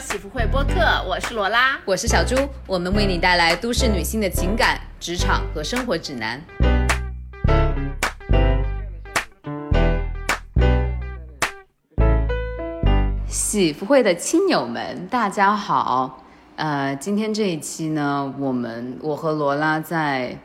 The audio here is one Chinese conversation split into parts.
喜福会播客，我是罗拉，我是小朱，我们为你带来都市女性的情感、职场和生活指南。喜福会的亲友们，大家好。呃，今天这一期呢，我们我和罗拉在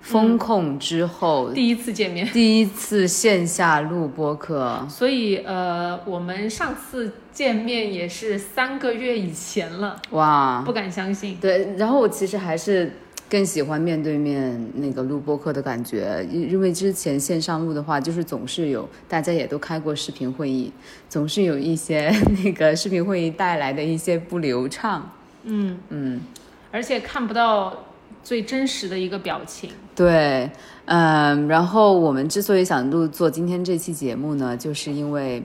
风控之后、第一次见面，第一次线下录播课，所以呃，我们上次见面也是三个月以前了，哇，不敢相信。对，然后我其实还是更喜欢面对面那个录播课的感觉，因因为之前线上录的话，就是总是有大家也都开过视频会议，总是有一些那个视频会议带来的一些不流畅。嗯。嗯，而且看不到最真实的一个表情。对，嗯，然后我们之所以想录做今天这期节目呢，就是因为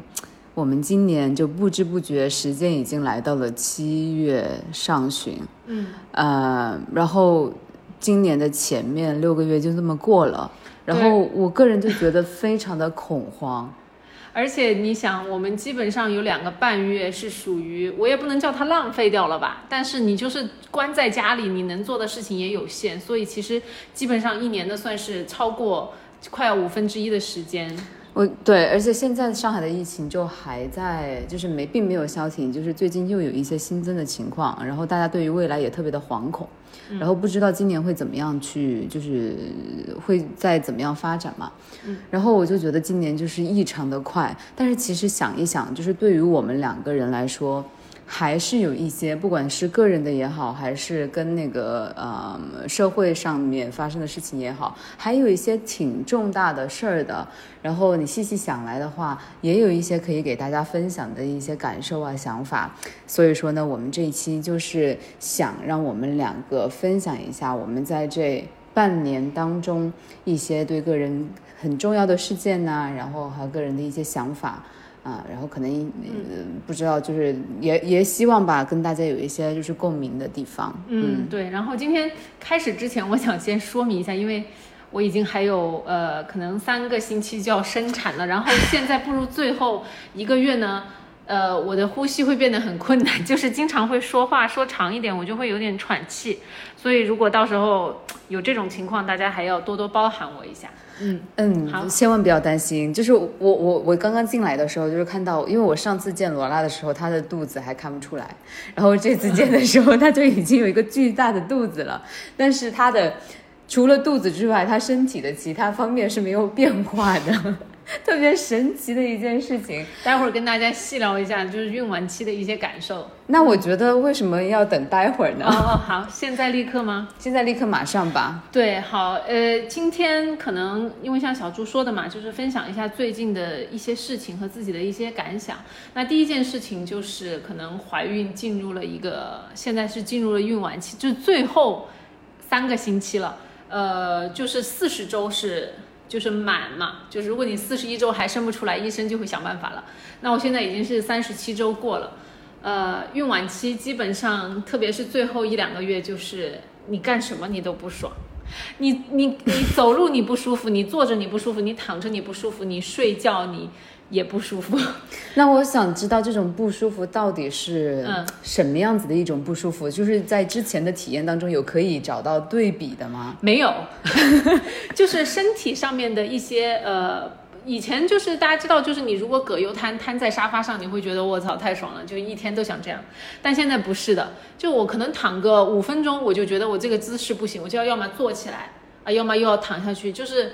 我们今年就不知不觉时间已经来到了七月上旬，嗯，呃，然后今年的前面六个月就这么过了，然后我个人就觉得非常的恐慌。而且你想，我们基本上有两个半月是属于，我也不能叫它浪费掉了吧，但是你就是关在家里，你能做的事情也有限，所以其实基本上一年的算是超过快要五分之一的时间。我对，而且现在上海的疫情就还在，就是没并没有消停，就是最近又有一些新增的情况，然后大家对于未来也特别的惶恐。然后不知道今年会怎么样去，就是会再怎么样发展嘛。嗯，然后我就觉得今年就是异常的快，但是其实想一想，就是对于我们两个人来说。还是有一些，不管是个人的也好，还是跟那个呃社会上面发生的事情也好，还有一些挺重大的事儿的。然后你细细想来的话，也有一些可以给大家分享的一些感受啊、想法。所以说呢，我们这一期就是想让我们两个分享一下我们在这半年当中一些对个人很重要的事件呐，然后还有个人的一些想法。啊，然后可能呃不知道，就是也也希望吧，跟大家有一些就是共鸣的地方。嗯，对。然后今天开始之前，我想先说明一下，因为我已经还有呃可能三个星期就要生产了，然后现在步入最后一个月呢，呃，我的呼吸会变得很困难，就是经常会说话说长一点，我就会有点喘气。所以如果到时候 有这种情况，大家还要多多包涵我一下。嗯嗯，好，千万不要担心。就是我我我刚刚进来的时候，就是看到，因为我上次见罗拉的时候，她的肚子还看不出来，然后这次见的时候，她就已经有一个巨大的肚子了，但是她的除了肚子之外，她身体的其他方面是没有变化的。特别神奇的一件事情，待会儿跟大家细聊一下，就是孕晚期的一些感受。那我觉得为什么要等待会儿呢？哦，好，现在立刻吗？现在立刻马上吧。对，好，呃，今天可能因为像小朱说的嘛，就是分享一下最近的一些事情和自己的一些感想。那第一件事情就是可能怀孕进入了一个，现在是进入了孕晚期，就是最后三个星期了。呃，就是四十周是。就是满嘛，就是如果你四十一周还生不出来，医生就会想办法了。那我现在已经是三十七周过了，呃，孕晚期基本上，特别是最后一两个月，就是你干什么你都不爽，你你你走路你不舒服，你坐着你不舒服，你躺着你不舒服，你睡觉你。也不舒服，那我想知道这种不舒服到底是什么样子的一种不舒服？就是在之前的体验当中有可以找到对比的吗？没有，就是身体上面的一些呃，以前就是大家知道，就是你如果葛优瘫瘫在沙发上，你会觉得我操太爽了，就一天都想这样。但现在不是的，就我可能躺个五分钟，我就觉得我这个姿势不行，我就要要么坐起来啊，要么又要躺下去，就是。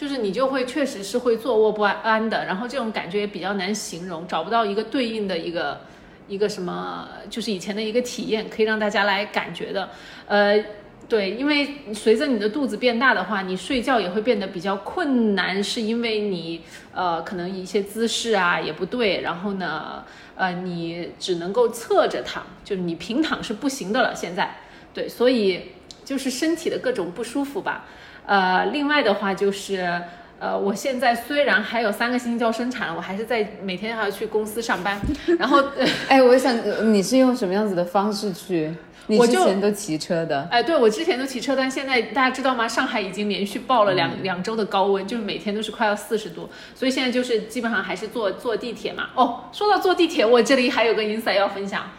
就是你就会确实是会坐卧不安的，然后这种感觉也比较难形容，找不到一个对应的一个一个什么，就是以前的一个体验可以让大家来感觉的。呃，对，因为随着你的肚子变大的话，你睡觉也会变得比较困难，是因为你呃可能一些姿势啊也不对，然后呢呃你只能够侧着躺，就是你平躺是不行的了。现在对，所以就是身体的各种不舒服吧。呃，另外的话就是，呃，我现在虽然还有三个星期就要生产了，我还是在每天还要去公司上班，然后，呃哎，我想呃你是用什么样子的方式去？你之前都骑车的，哎，对我之前都骑车，但现在大家知道吗？上海已经连续报了两、两周的高温，就是每天都是快要四十度，所以现在就是基本上还是坐坐地铁嘛。哦，说到坐地铁，我这里还有个 insight 要分享。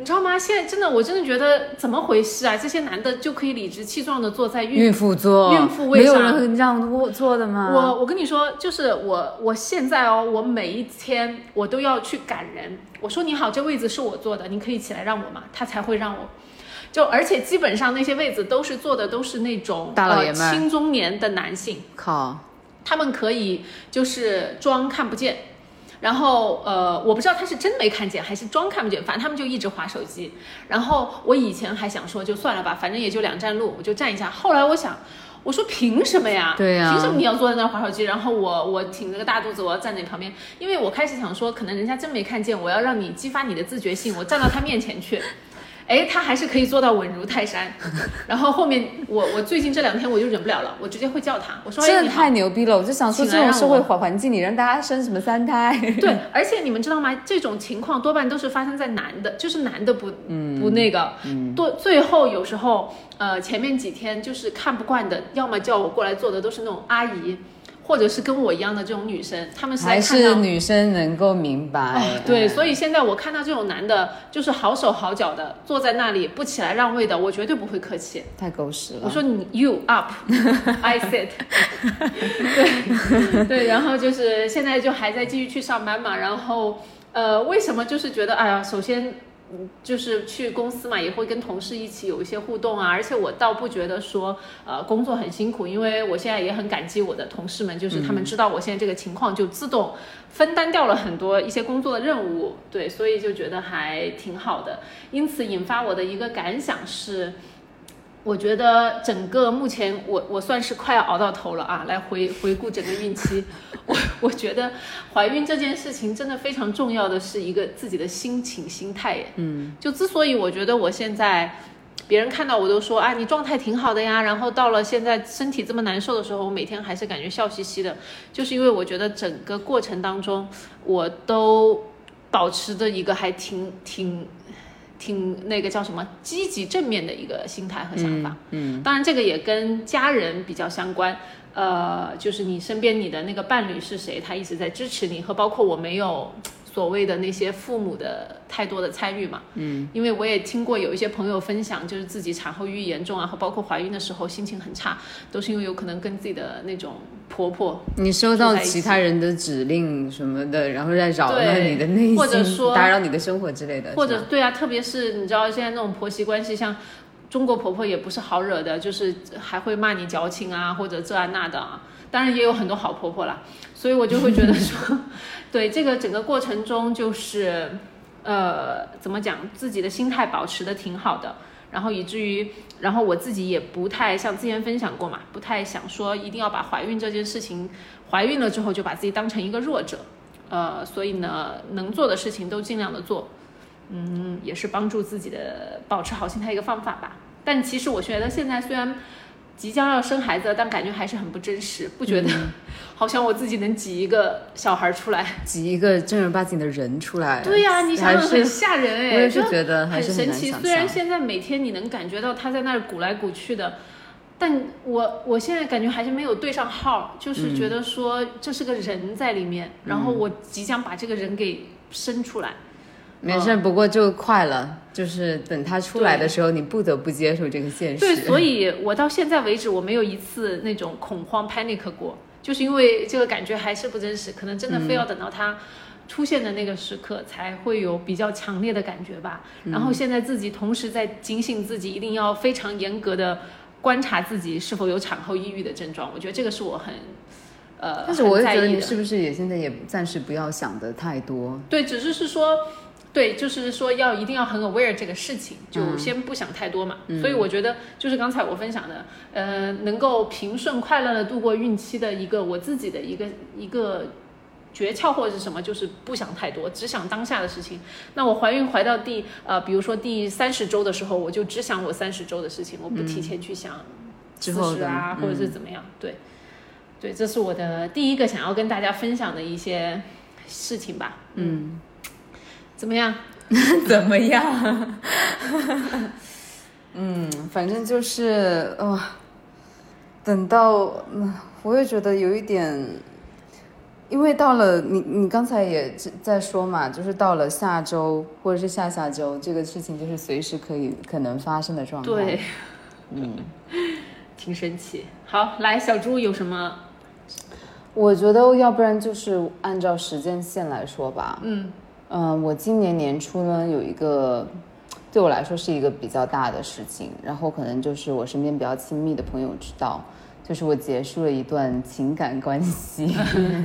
你知道吗？现在真的，我真的觉得怎么回事啊？这些男的就可以理直气壮的坐在孕孕妇座，孕妇位没有上人让我坐的吗？我我跟你说，就是我我现在哦，我每一天我都要去赶人。我说你好，这位子是我坐的，你可以起来让我吗？他才会让我。就而且基本上那些位子都是坐的都是那种大老爷们儿呃、青中年的男性，靠，他们可以就是装看不见。然后呃，我不知道他是真没看见还是装看不见，反正他们就一直划手机。然后我以前还想说就算了吧，反正也就两站路，我就站一下。后来我想，我说凭什么呀？对呀凭什么你要坐在那儿划手机？然后我我挺着个大肚子，我要站在你旁边，因为我开始想说，可能人家真没看见，我要让你激发你的自觉性，我站到他面前去。哎，他还是可以做到稳如泰山。然后后面我我最近这两天我就忍不了了，我直接会叫他，我说真的太牛逼了！我就想说，这种社会我环环境你，让大家生什么三胎？对，而且你们知道吗？这种情况多半都是发生在男的，就是男的不、不那个，多最后有时候呃前面几天就是看不惯的，要么叫我过来做的都是那种阿姨，或者是跟我一样的这种女生，她们是还是女生能够明白？哦，对，所以现在我看到这种男的，就是好手好脚的坐在那里不起来让位的，我绝对不会客气。太狗屎了。我说你 you up，I sit，对对，然后就是现在就还在继续去上班嘛，然后呃，为什么就是觉得哎呀，首先。嗯就是去公司嘛，也会跟同事一起有一些互动啊，而且我倒不觉得说，呃，工作很辛苦，因为我现在也很感激我的同事们，就是他们知道我现在这个情况，就自动分担掉了很多一些工作的任务，对，所以就觉得还挺好的。因此引发我的一个感想是，我觉得整个目前我我算是快要熬到头了啊！来回回顾整个孕期，我我觉得怀孕这件事情真的非常重要的是一个自己的心情心态耶。嗯，就之所以我觉得我现在别人看到我都说啊你状态挺好的呀，然后到了现在身体这么难受的时候，我每天还是感觉笑嘻嘻的，就是因为我觉得整个过程当中我都保持着一个还挺挺。挺那个叫什么积极正面的一个心态和想法，嗯，当然这个也跟家人比较相关，呃，就是你身边你的那个伴侣是谁，他一直在支持你，和包括我没有所谓的那些父母的太多的参与嘛，嗯，因为我也听过有一些朋友分享，就是自己产后抑郁严重啊，和包括怀孕的时候心情很差，都是因为有可能跟自己的那种婆婆你收到其他人的指令什么的，然后再扰乱你的内心或者心，说打扰你的生活之类的，或者对啊，特别是你知道现在那种婆媳关系，像中国婆婆也不是好惹的，就是还会骂你矫情啊，或者这啊那的啊。当然也有很多好婆婆啦，所以我就会觉得说，对这个整个过程中，就是呃，怎么讲，自己的心态保持的挺好的。然后以至于，然后我自己也不太像之前分享过嘛，不太想说一定要把怀孕这件事情，怀孕了之后就把自己当成一个弱者，呃，所以呢，能做的事情都尽量的做，嗯，也是帮助自己的保持好心态一个方法吧。但其实我觉得现在虽然即将要生孩子了，但感觉还是很不真实，不觉得 好像我自己能挤一个小孩出来。挤一个正儿八经的人出来。对呀、你想想很吓人哎，我也是觉得很神奇。虽然。现在每天你能感觉到他在那儿鼓来鼓去的，但我我现在感觉还是没有对上号，就是觉得说这是个人在里面，然后我即将把这个人给生出来。没事，不过就快了，就是等他出来的时候，你不得不接受这个现实。对，所以我到现在为止，我没有一次那种恐慌 panic 过，就是因为这个感觉还是不真实，可能真的非要等到它出现的那个时刻，才会有比较强烈的感觉吧。然后现在自己同时在警醒自己，一定要非常严格的观察自己是否有产后抑郁的症状。我觉得这个是我很呃，但是我也觉得你是不是也现在也暂时不要想的太多。对，只是是说，对，就是说要一定要很 aware 这个事情，就先不想太多嘛。所以我觉得就是刚才我分享的，呃，能够平顺快乐的度过孕期的一个我自己的一个一个诀窍或者是什么，就是不想太多，只想当下的事情。那我怀孕怀到第呃，比如说第三十周的时候，我就只想我三十周的事情，我不提前去想四十啊，嗯或者是怎么样，对。对，这是我的第一个想要跟大家分享的一些事情吧。嗯，怎么样？怎么样？嗯，反正就是呃，等到嗯，我也觉得有一点，因为到了你你刚才也在说嘛，就是到了下周或者是下下周，这个事情就是随时可以可能发生的状态。对，嗯，挺神奇。好，来小猪有什么？我觉得要不然就是按照时间线来说吧。嗯嗯，我今年年初呢有一个对我来说是一个比较大的事情，然后可能就是我身边比较亲密的朋友知道，就是我结束了一段情感关系，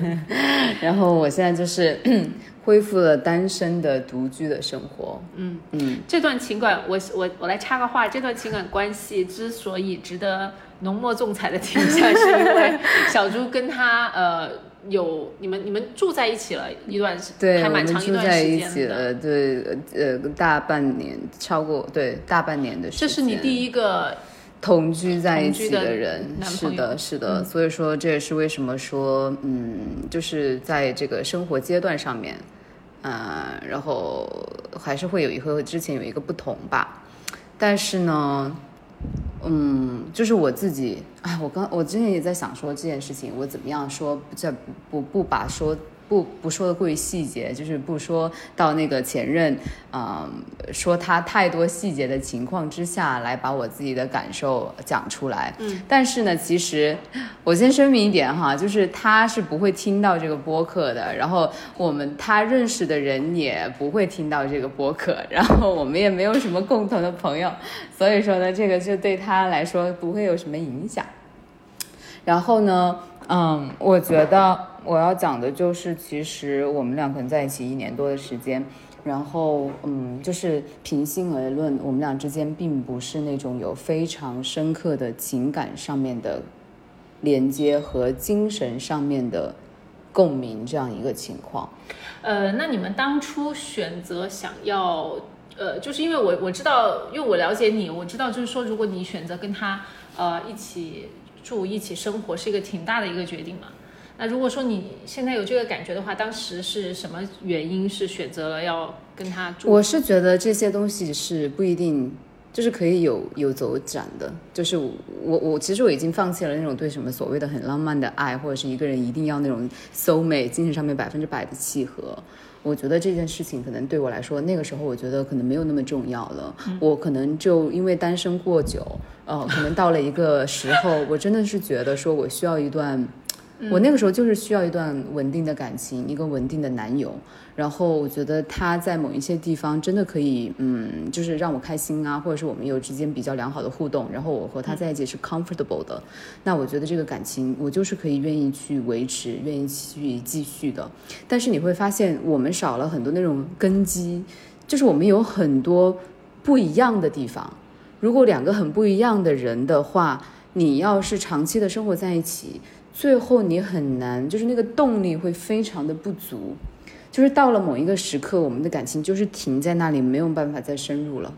然后我现在就是 恢复了单身的独居的生活。嗯，嗯，这段情感，我我我来插个话，这段情感关系之所以值得浓墨重彩的 停下，是因为小猪跟他呃有你们你们住在一起了一段时，对，还我们蛮长一段住在一时间的。起了，对，呃，大半年，超过对大半年的时间。这是你第一个同居在一起的人，是的，是的，嗯所以说这也是为什么说，嗯，就是在这个生活阶段上面，呃，然后还是会有一和之前有一个不同吧，但是呢，嗯，就是我自己，哎，我刚我之前也在想说这件事情，我怎么样说，这不不不把说。不不说的过于细节，就是不说到那个前任，嗯，说他太多细节的情况之下来把我自己的感受讲出来。嗯，但是呢，其实我先声明一点哈，就是他是不会听到这个播客的，然后我们他认识的人也不会听到这个播客，然后我们也没有什么共同的朋友，所以说呢，这个就对他来说不会有什么影响。然后呢，嗯，我觉得我要讲的就是，其实我们俩可能在一起一年多的时间，然后，嗯，就是平心而论，我们俩之间并不是那种有非常深刻的情感上面的连接和精神上面的共鸣这样一个情况。呃，那你们当初选择想要，呃，就是因为我我知道，因为我了解你，我知道就是说，如果你选择跟他呃一起住、一起生活，是一个挺大的一个决定嘛。那如果说你现在有这个感觉的话，当时是什么原因是选择了要跟他住？我是觉得这些东西是不一定，就是可以有有走展的。就是我我其实我已经放弃了那种对什么所谓的很浪漫的爱，或者是一个人一定要那种 soul mate，精神上面百分之百的契合。我觉得这件事情可能对我来说，那个时候我觉得可能没有那么重要了。我可能就因为单身过久，呃，可能到了一个时候，我真的是觉得说我需要一段。我那个时候就是需要一段稳定的感情，一个稳定的男友。然后我觉得他在某一些地方真的可以，嗯，就是让我开心啊，或者是我们有之间比较良好的互动。然后我和他在一起是 comfortable 的，那我觉得这个感情我就是可以愿意去维持，愿意去继续的。但是你会发现，我们少了很多那种根基，就是我们有很多不一样的地方。如果两个很不一样的人的话，你要是长期的生活在一起。最后你很难，就是那个动力会非常的不足，就是到了某一个时刻，我们的感情就是停在那里，没有办法再深入了。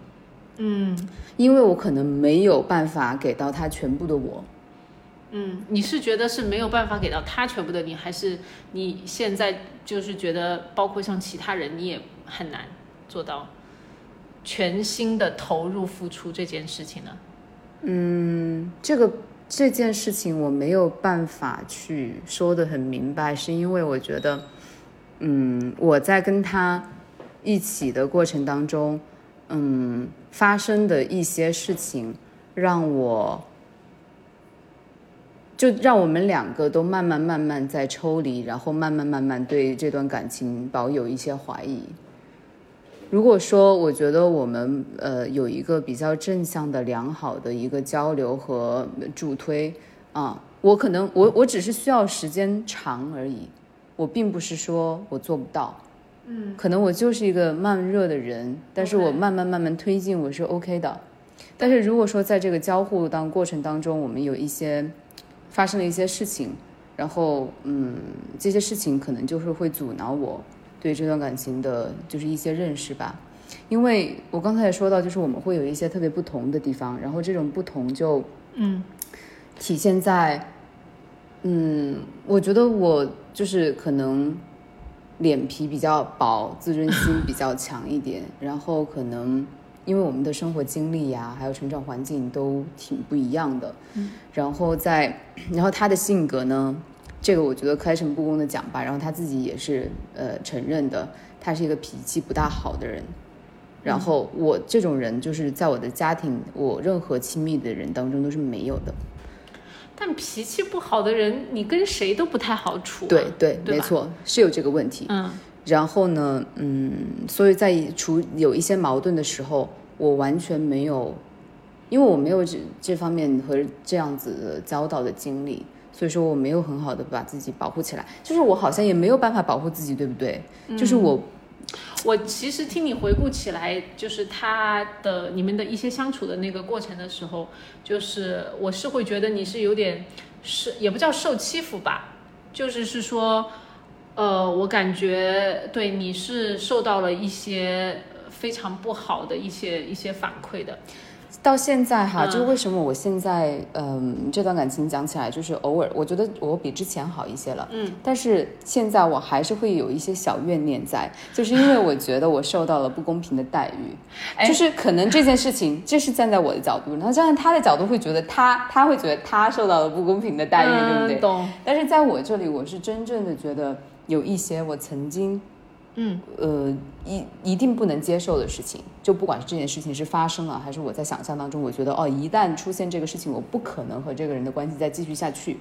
嗯因为我可能没有办法给到他全部的我。嗯，你是觉得是没有办法给到他全部的你，还是你现在就是觉得，包括像其他人，你也很难做到全心的投入付出这件事情呢？嗯，这个这件事情我没有办法去说的很明白，是因为我觉得，嗯，我在跟他一起的过程当中，嗯，发生的一些事情让我。就让我们两个都慢慢慢慢在抽离，然后慢慢慢慢对这段感情保有一些怀疑。如果说我觉得我们呃有一个比较正向的、良好的一个交流和助推啊，我可能我我只是需要时间长而已，我并不是说我做不到，嗯，可能我就是一个慢热的人，但是我慢慢慢慢推进我是 OK 的。但是如果说在这个交互当过程当中，我们有一些发生了一些事情，然后嗯，这些事情可能就是会阻挠我对这段感情的，就是一些认识吧。因为我刚才也说到，就是我们会有一些特别不同的地方，然后这种不同就嗯体现在，嗯，我觉得我就是可能脸皮比较薄，自尊心比较强一点，然后可能因为我们的生活经历呀，还有成长环境都挺不一样的，嗯，然后在，然后他的性格呢，这个我觉得开诚布公的讲吧，然后他自己也是呃承认的，他是一个脾气不大好的人。然后我这种人就是在我的家庭，我任何亲密的人当中都是没有的。但脾气不好的人，你跟谁都不太好处、啊。对对，对没错，是有这个问题。嗯然后呢，嗯，所以在处有一些矛盾的时候，我完全没有，因为我没有这这方面和这样子的教导的经历，所以说我没有很好的把自己保护起来，就是我好像也没有办法保护自己，对不对？就是我我其实听你回顾起来，就是他的你们的一些相处的那个过程的时候，就是我是会觉得你是有点是也不叫受欺负吧，就是是说，呃，我感觉对你是受到了一些呃非常不好的一些一些反馈的。到现在哈，嗯。就是为什么我现在嗯这段感情讲起来，就是偶尔我觉得我比之前好一些了，嗯，但是现在我还是会有一些小怨念在，就是因为我觉得我受到了不公平的待遇，哎。就是可能这件事情，这是站在我的角度，然后站在他的角度会觉得他他会觉得他受到了不公平的待遇，对不对？嗯懂。但是在我这里，我是真正的觉得有一些我曾经嗯呃一一定不能接受的事情，就不管是这件事情是发生了，还是我在想象当中，我觉得哦，一旦出现这个事情，我不可能和这个人的关系再继续下去。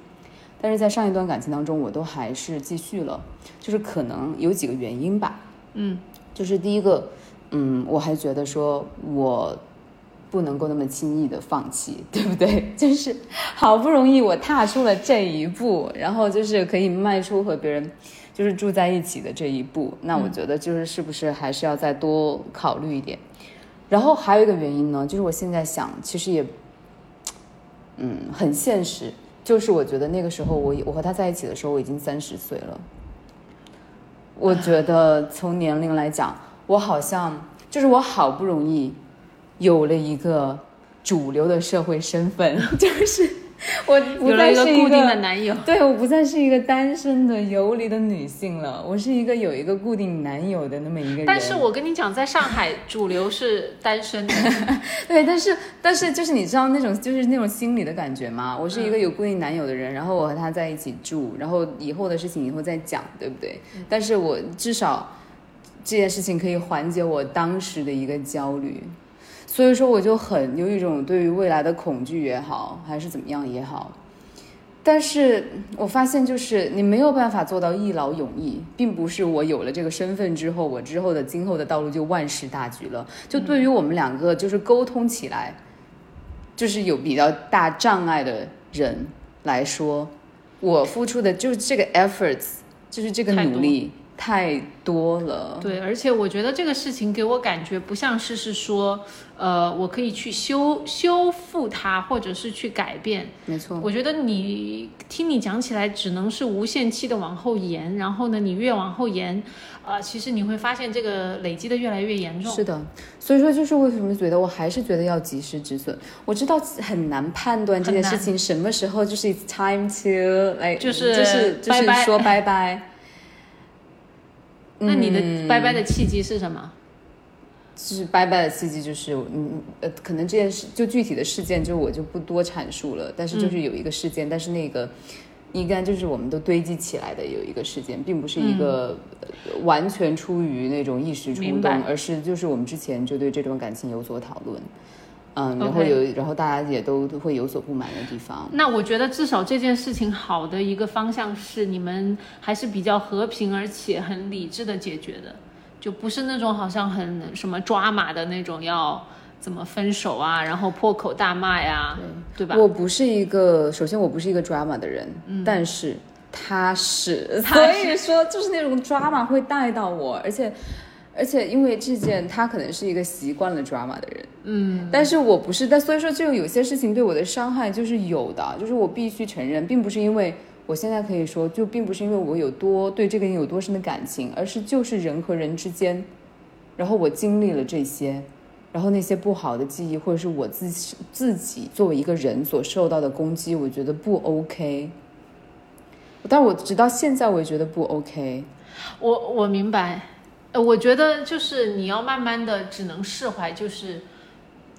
但是在上一段感情当中，我都还是继续了，就是可能有几个原因吧。嗯就是第一个，嗯，我还觉得说我不能够那么轻易的放弃，对不对？就是好不容易我踏出了这一步，然后就是可以迈出和别人就是住在一起的这一步，那我觉得就是是不是还是要再多考虑一点。然后还有一个原因呢，就是我现在想，其实也，嗯，很现实，就是我觉得那个时候我我和他在一起的时候，我已经三十岁了。我觉得从年龄来讲，我好像就是我好不容易有了一个主流的社会身份，就是 我不有了一个再是固定的男友。对我不再是一个单身的游离的女性了，我是一个有一个固定男友的那么一个人。但是我跟你讲，在上海主流是单身的。对，但是但是就是你知道那种就是那种心理的感觉吗？我是一个有固定男友的人，然后我和他在一起住，然后以后的事情以后再讲，对不对？但是我至少这件事情可以缓解我当时的一个焦虑，所以说我就很有一种对于未来的恐惧也好，还是怎么样也好。但是我发现，就是你没有办法做到一劳永逸，并不是我有了这个身份之后，我之后的今后的道路就万事大吉了。就对于我们两个，就是沟通起来，就是有比较大障碍的人来说，我付出的就是这个 efforts，就是这个努力太多了。对，而且我觉得这个事情给我感觉不像是是说，呃，我可以去修修复它，或者是去改变。没错，我觉得你听你讲起来，只能是无限期的往后延，然后呢，你越往后延，呃，其实你会发现这个累积的越来越严重。是的，所以说就是为什么觉得我还是觉得要及时止损。我知道很难判断这件事情什么时候就是 it's time to 来，就是就是就是说拜拜。那你的嗯。拜拜的契机是什么？就是拜拜的契机，就是嗯呃，可能这件事就具体的事件，就我就不多阐述了。但是嗯。就是有一个事件，但是那个应该就是我们都堆积起来的有一个事件，并不是一个、呃完全出于那种一时冲动，而是就是我们之前就对这段感情有所讨论，嗯，然后有然后大家也都都会有所不满的地方。那我觉得至少这件事情好的一个方向是你们还是比较和平而且很理智的解决的，就不是那种好像很什么抓马的那种要怎么分手啊，然后破口大骂呀，对吧？我不是一个，首先我不是一个 drama 的人，但是他是，所以说就是那种 drama 会带到我，而且而且因为这件他可能是一个习惯了 drama 的人，嗯，但是我不是，但所以说就有些事情对我的伤害就是有的，就是我必须承认，并不是因为。我现在可以说，就并不是因为我有多对这个人有多深的感情，而是就是人和人之间，然后我经历了这些，然后那些不好的记忆，或者是我自己自己作为一个人所受到的攻击，我觉得不 OK。但我直到现在我也觉得不 OK。我我明白，呃，我觉得就是你要慢慢的只能释怀，就是。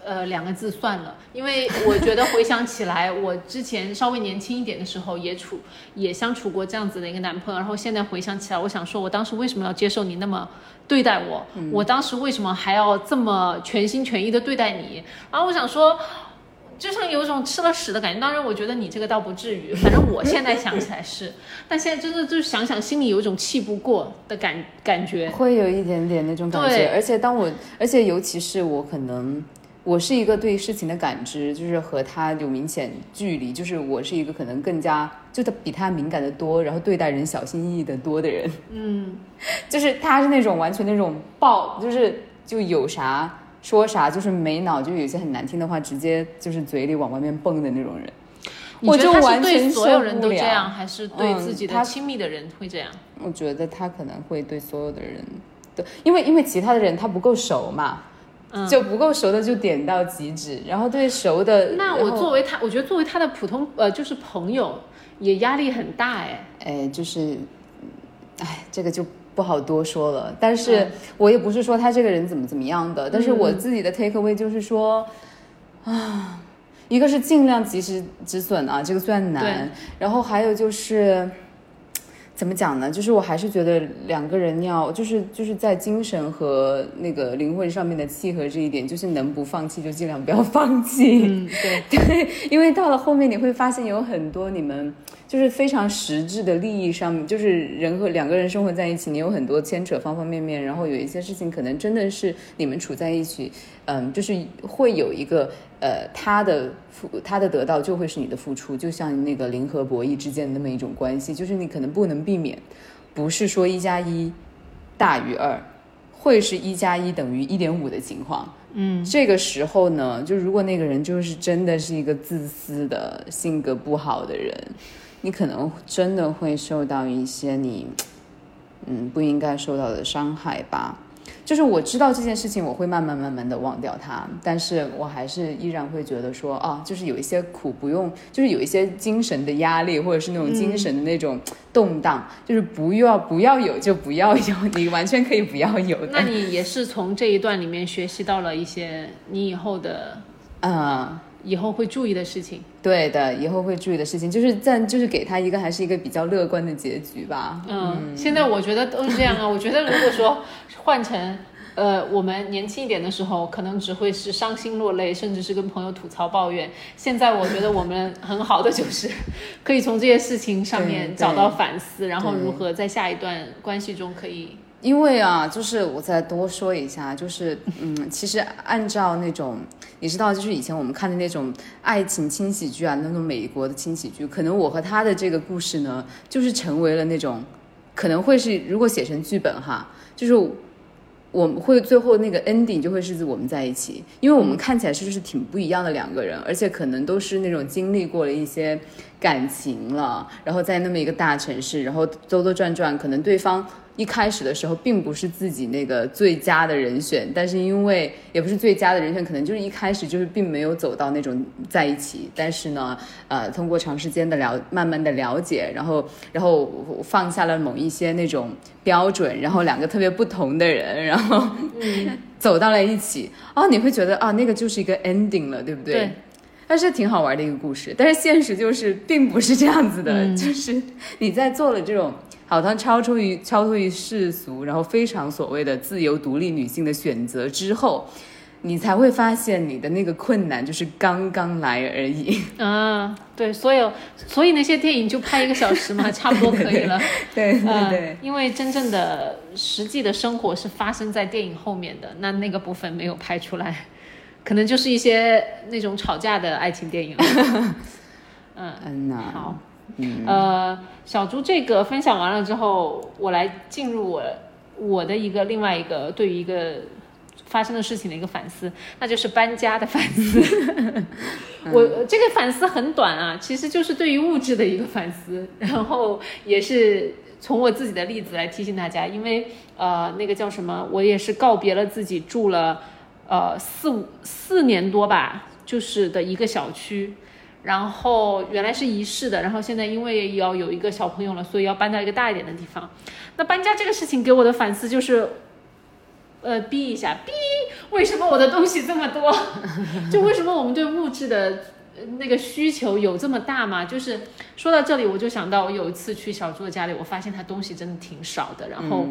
呃，两个字算了，因为我觉得回想起来，我之前稍微年轻一点的时候，也处也相处过这样子的一个男朋友，然后现在回想起来，我想说，我当时为什么要接受你那么对待我？我当时为什么还要这么全心全意的对待你？然后我想说，就像有一种吃了屎的感觉。当然，我觉得你这个倒不至于，反正我现在想起来是，但现在真的就是想想，心里有一种气不过的感感觉。会有一点点那种感对觉，而且当我，而且尤其是我可能，我是一个对事情的感知，就是和他有明显距离，就是我是一个可能更加，就他比他敏感的多，然后对待人小心翼翼的多的人，嗯，就是他是那种完全那种爆，就是就有啥说啥，就是没脑，就有些很难听的话，直接就是嘴里往外面蹦的那种人。我觉得他是完全对所有人都这样，还是对嗯自己的他亲密的人会这样？我觉得他可能会对所有的人对，因为因为其他的人他不够熟嘛，嗯就不够熟的就点到即止，然后对熟的，那我作为他，我觉得作为他的普通呃，就是朋友，也压力很大哎。哎就是，哎这个就不好多说了。但是嗯我也不是说他这个人怎么怎么样的，但是我自己的 take away 就是说，啊，一个是尽量及时止损啊，这个算难，然后还有就是。怎么讲呢？就是我还是觉得两个人要，就是就是在精神和那个灵魂上面的契合这一点，就是能不放弃就尽量不要放弃。嗯，对，对，因为到了后面你会发现有很多你们就是非常实质的利益上面，就是人和两个人生活在一起，你有很多牵扯方方面面，然后有一些事情可能真的是你们处在一起，嗯，就是会有一个呃他的付他的得到就会是你的付出，就像那个零和博弈之间的那么一种关系，就是你可能不能避免，不是说一加一大于二，会是一加一等于一点五的情况。嗯，这个时候呢，就如果那个人就是真的是一个自私的性格不好的人，你可能真的会受到一些你，嗯，不应该受到的伤害吧。就是我知道这件事情，我会慢慢慢慢的忘掉它，但是我还是依然会觉得说，啊，就是有一些苦不用，就是有一些精神的压力，或者是那种精神的那种动荡，就是不要不要有就不要有，你完全可以不要有的。那你也是从这一段里面学习到了一些你以后的嗯。以后会注意的事情。对的，以后会注意的事情，就是暂就是给他一个还是一个比较乐观的结局吧。嗯，现在我觉得都是这样啊。我觉得如果说换成呃我们年轻一点的时候，可能只会是伤心落泪，甚至是跟朋友吐槽抱怨。现在我觉得我们很好的就是可以从这些事情上面找到反思，然后如何在下一段关系中可以因为啊，就是我再多说一下，就是嗯，其实按照那种你知道，就是以前我们看的那种爱情轻喜剧啊，那种美国的轻喜剧，可能我和他的这个故事呢，就是成为了那种可能会是如果写成剧本哈，就是。我们会最后那个 ending 就会是我们在一起，因为我们看起来是就是挺不一样的两个人，而且可能都是那种经历过了一些感情了，然后在那么一个大城市，然后兜兜转转，可能对方一开始的时候并不是自己那个最佳的人选，但是因为也不是最佳的人选，可能就是一开始就是并没有走到那种在一起，但是呢，呃，通过长时间的了，慢慢的了解，然后然后放下了某一些那种标准，然后两个特别不同的人，然后走到了一起，哦，你会觉得啊，那个就是一个 ending 了，对不对？对但是挺好玩的一个故事，但是现实就是并不是这样子的，就是你在做了这种好像超出于超脱于世俗，然后非常所谓的自由独立女性的选择之后，你才会发现你的那个困难就是刚刚来而已。啊，对，所有所以那些电影就拍一个小时嘛，差不多可以了。对对呃对，因为真正的实际的生活是发生在电影后面的，那那个部分没有拍出来，可能就是一些那种吵架的爱情电影了。嗯，嗯呐，好，嗯呃，小猪这个分享完了之后，我来进入我我的一个另外一个对于一个发生的事情的一个反思，那就是搬家的反思。我这个反思很短啊，其实就是对于物质的一个反思，然后也是从我自己的例子来提醒大家，因为呃那个叫什么，我也是告别了自己住了呃四五四年多吧，就是的一个小区。然后原来是一室的，然后现在因为要有一个小朋友了，所以要搬到一个大一点的地方。那搬家这个事情给我的反思就是，呃，逼一下，逼，为什么我的东西这么多？就为什么我们对物质的那个需求有这么大嘛？就是说到这里，我就想到我有一次去小猪的家里，我发现他东西真的挺少的，然后。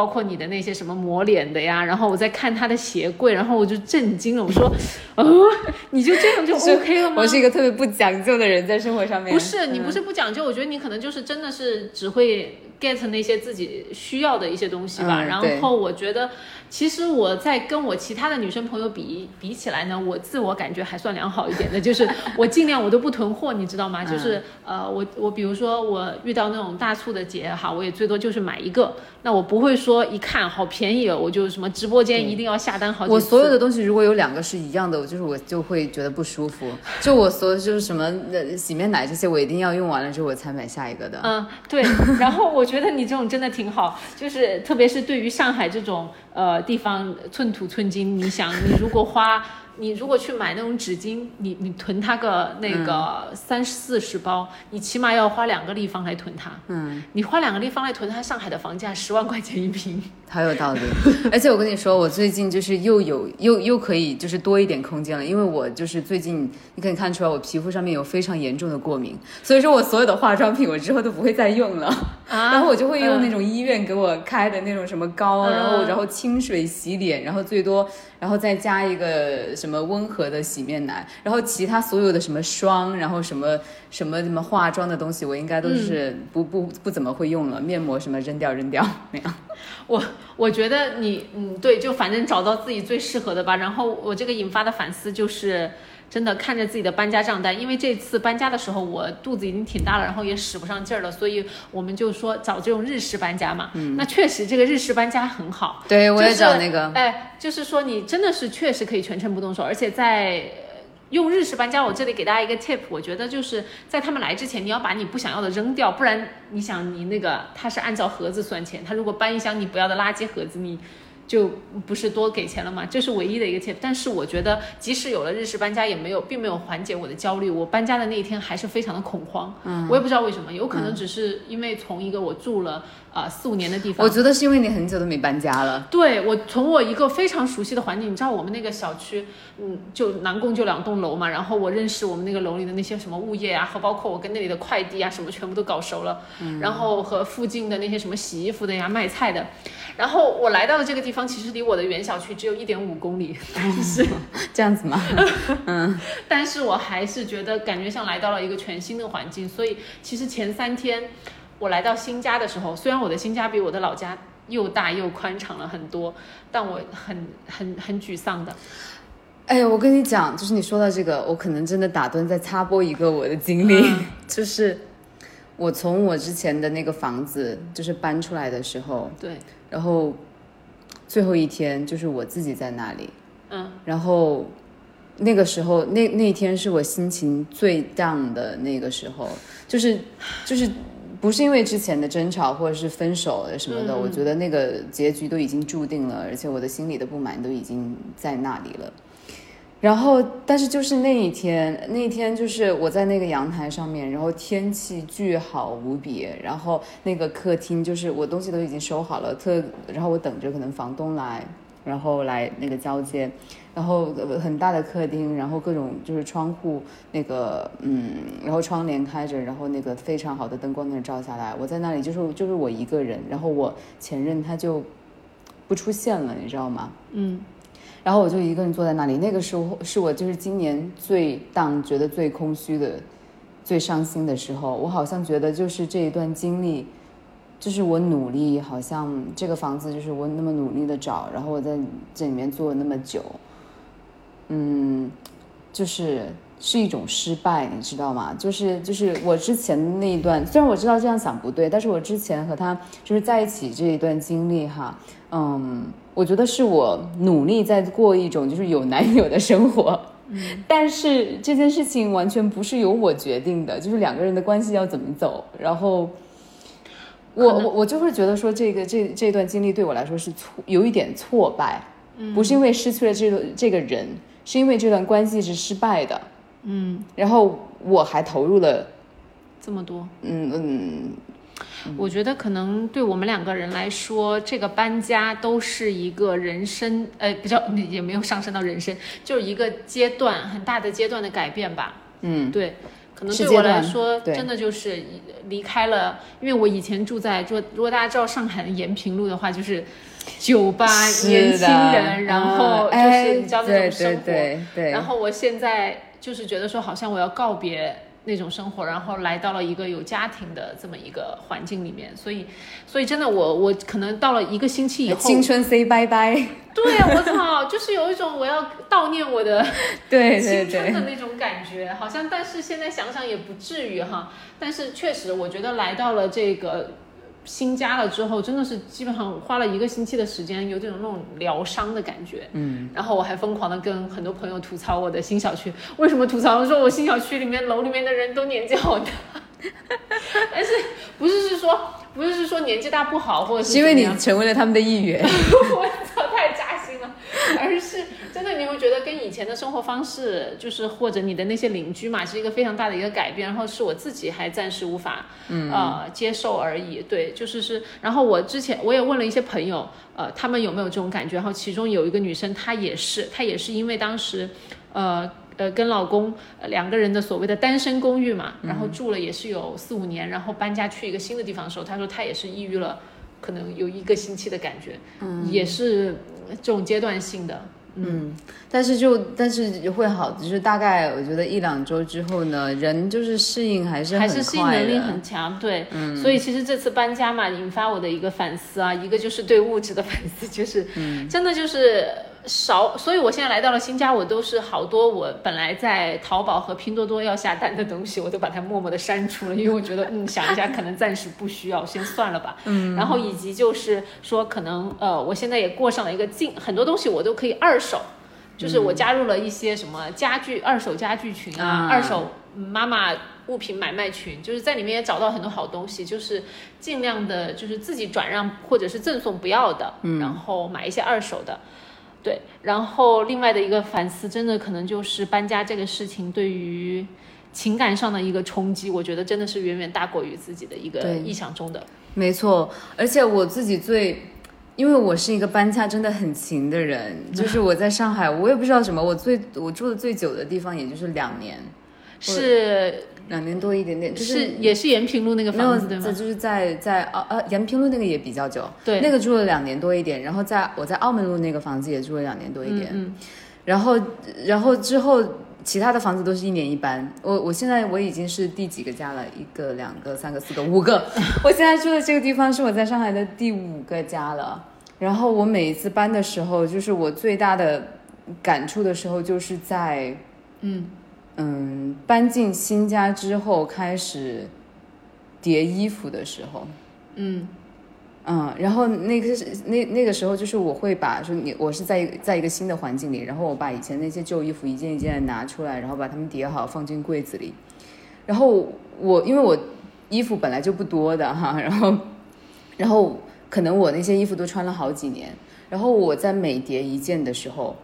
包括你的那些什么抹脸的呀，然后我在看他的鞋柜，然后我就震惊了，我说，哦，你就这样就 OK 了吗？我是一个特别不讲究的人，在生活上面。不是你不嗯是不讲究，我觉得你可能就是真的是只会 get 那些自己需要的一些东西吧。嗯然后我觉得，其实我在跟我其他的女生朋友比比起来呢，我自我感觉还算良好一点的，就是我尽量我都不囤货，你知道吗？就是呃，我我比如说我遇到那种大促的节哈，我也最多就是买一个，那我不会说一看好便宜哦，我就什么直播间一定要下单好。我所有的东西如果有两个是一样的，我就是我就会觉得不舒服。就我所有就是什么呃洗面奶这些，我一定要用完了之后我才买下一个的。嗯，对。然后我觉得你这种真的挺好，就是特别是对于上海这种呃地方寸土寸金，你想，你如果花，你如果去买那种纸巾，你你囤它个那个三四十包，你起码要花两个立方来囤它。嗯，你花两个立方来囤它，上海的房价十万块钱一平。好有道理，而且我跟你说，我最近就是又有又又可以就是多一点空间了，因为我就是最近你可以看出来我皮肤上面有非常严重的过敏，所以说我所有的化妆品我之后都不会再用了，啊？然后我就会用那种医院给我开的那种什么膏，嗯然后然后清水洗脸，然后最多然后再加一个什么温和的洗面奶，然后其他所有的什么霜，然后什么什么什么化妆的东西，我应该都是不、不不怎么会用了，面膜什么扔掉扔掉那样。我我觉得你嗯对，就反正找到自己最适合的吧。然后我这个引发的反思就是，真的看着自己的搬家账单，因为这次搬家的时候我肚子已经挺大了，然后也使不上劲儿了，所以我们就说找这种日式搬家嘛。嗯，那确实这个日式搬家很好。对，我也找那个。哎，就是说你真的是确实可以全程不动手，而且在。呃用日式搬家，我这里给大家一个 tip，我觉得就是在他们来之前，你要把你不想要的扔掉，不然你想你那个他是按照盒子算钱，他如果搬一箱你不要的垃圾盒子，你就不是多给钱了嘛？这是唯一的一个 tip。但是我觉得，即使有了日式搬家，也没有并没有缓解我的焦虑。我搬家的那一天还是非常的恐慌，嗯，我也不知道为什么，有可能只是因为从一个我住了啊、呃四五年的地方，我觉得是因为你很久都没搬家了。对我从我一个非常熟悉的环境，你知道我们那个小区，嗯，就南宫就两栋楼嘛，然后我认识我们那个楼里的那些什么物业啊，和包括我跟那里的快递啊什么全部都搞熟了，然后和附近的那些什么洗衣服的呀、卖菜的，然后我来到的这个地方其实离我的原小区只有一点五公里，但是这样子吗？嗯但是我还是觉得感觉像来到了一个全新的环境，所以其实前三天我来到新家的时候，虽然我的新家比我的老家又大又宽敞了很多，但我很很很沮丧的。哎，我跟你讲，就是你说到这个，我可能真的打断再插播一个我的经历，嗯 就是我从我之前的那个房子就是搬出来的时候，对，然后最后一天就是我自己在那里，嗯然后那个时候那那天是我心情最 down 的那个时候，就是就是。不是因为之前的争吵或者是分手什么的，嗯我觉得那个结局都已经注定了，而且我的心里的不满都已经在那里了。然后，但是就是那一天，那一天就是我在那个阳台上面，然后天气巨好无比，然后那个客厅就是我东西都已经收好了，特然后我等着可能房东来，然后来那个交接，然后呃很大的客厅，然后各种就是窗户那个嗯，然后窗帘开着，然后那个非常好的灯光那照下来，我在那里就是就是我一个人，然后我前任他就不出现了，你知道吗？嗯然后我就一个人坐在那里，那个时候是我就是今年最当、觉得最空虚的、最伤心的时候。我好像觉得就是这一段经历，就是我努力，好像这个房子就是我那么努力的找，然后我在这里面做了那么久，嗯，就是是一种失败，你知道吗？就是就是我之前那一段，虽然我知道这样想不对，但是我之前和他就是在一起这一段经历哈，嗯，我觉得是我努力在过一种就是有男友的生活。但是这件事情完全不是由我决定的，就是两个人的关系要怎么走，然后我我我就会觉得说这个这这段经历对我来说是挫有一点挫败，不是因为失去了这个这个人，是因为这段关系是失败的。嗯，然后我还投入了，这么多，嗯嗯，我觉得可能对我们两个人来说，这个搬家都是一个人生，呃，比较也没有上升到人生，就是一个阶段很大的阶段的改变吧。嗯，对，可能对我来说，真的就是离开了，因为我以前住在，如果如果大家知道上海的延平路的话，就是酒吧、年轻人，然后就是你知道那种生活。对对对对，然后我现在就是觉得说，好像我要告别那种生活，然后来到了一个有家庭的这么一个环境里面，所以，所以真的我我可能到了一个星期以后，青春 say 拜拜，对啊，我操，就是有一种我要悼念我的 对对青春的，那种感觉，好像，但是现在想想也不至于哈。但是确实，我觉得来到了这个新家了之后，真的是基本上花了一个星期的时间，有这种那种疗伤的感觉。嗯，然后我还疯狂的跟很多朋友吐槽我的新小区，为什么吐槽？说我新小区里面楼里面的人都年纪好大，但是不是是说不是是说年纪大不好，或者是是因为你成为了他们的一员，我操，太扎心了！而是真的，你会觉得跟以前的生活方式，就是或者你的那些邻居嘛，是一个非常大的一个改变。然后是我自己还暂时无法，嗯呃，接受而已。对，就是是。然后我之前我也问了一些朋友，呃，他们有没有这种感觉？然后其中有一个女生，她也是，她也是因为当时，呃。呃，跟老公呃两个人的所谓的单身公寓嘛，然后住了也是有四五年，然后搬家去一个新的地方的时候，她说她也是抑郁了，可能有一个星期的感觉，嗯，也是呃这种阶段性的，嗯，但是就但是会好，就是大概我觉得一两周之后呢，人就是适应还是很还是适应能力很强，对，嗯，所以其实这次搬家嘛，引发我的一个反思啊，一个就是对物质的反思，就是，真的就是少，所以我现在来到了新家，我都是好多我本来在淘宝和拼多多要下单的东西，我都把它默默的删除了，因为我觉得，嗯，想一下可能暂时不需要，先算了吧，嗯，然后以及就是说可能呃，我现在也过上了一个进，很多东西我都可以二手。就是我加入了一些什么家具二手家具群啊，啊二手妈妈物品买卖群，就是在里面也找到很多好东西，就是尽量的，就是自己转让或者是赠送不要的，嗯然后买一些二手的。对，然后另外的一个反思，真的可能就是搬家这个事情对于情感上的一个冲击，我觉得真的是远远大过于自己的一个对意想中的。没错，而且我自己最，因为我是一个搬家真的很勤的人，就是我在上海，我也不知道什么，我最我住的最久的地方也就是两年，是两年多一点点，就是也是延平路那个，房子对吗？这就是在在澳呃延平路那个也比较久，对，那个住了两年多一点，然后在我在澳门路那个房子也住了两年多一点，嗯然后然后之后其他的房子都是一年一搬。我我现在我已经是第几个家了？一个、两个、三个、四个、五个。我现在住的这个地方是我在上海的第五个家了。然后我每一次搬的时候，就是我最大的感触的时候，就是在嗯嗯搬进新家之后开始叠衣服的时候。嗯嗯，然后那个是那那个时候，就是我会把说你我是在一在一个新的环境里，然后我把以前那些旧衣服一件一件地拿出来，然后把它们叠好放进柜子里。然后我因为我衣服本来就不多的哈，然后然后可能我那些衣服都穿了好几年，然后我在每叠一件的时候，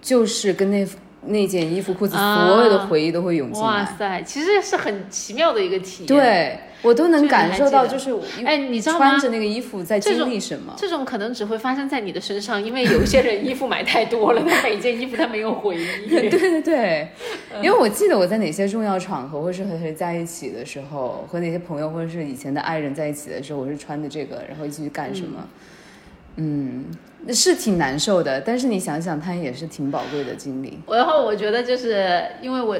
就是跟那那件衣服裤子啊所有的回忆都会涌进来。哇塞，其实是很奇妙的一个体验。，对我都能感受到，就是我哎，你知道吗？穿着那个衣服在经历什么。这种可能只会发生在你的身上，因为有一些人衣服买太多了，他每件衣服他没有回忆。对对对，因为我记得我在哪些重要场合，或是和谁在一起的时候，和哪些朋友或者是以前的爱人在一起的时候，我是穿的这个，然后一起去干什么。嗯，是挺难受的，但是你想想，它也是挺宝贵的经历。然后我觉得就是因为我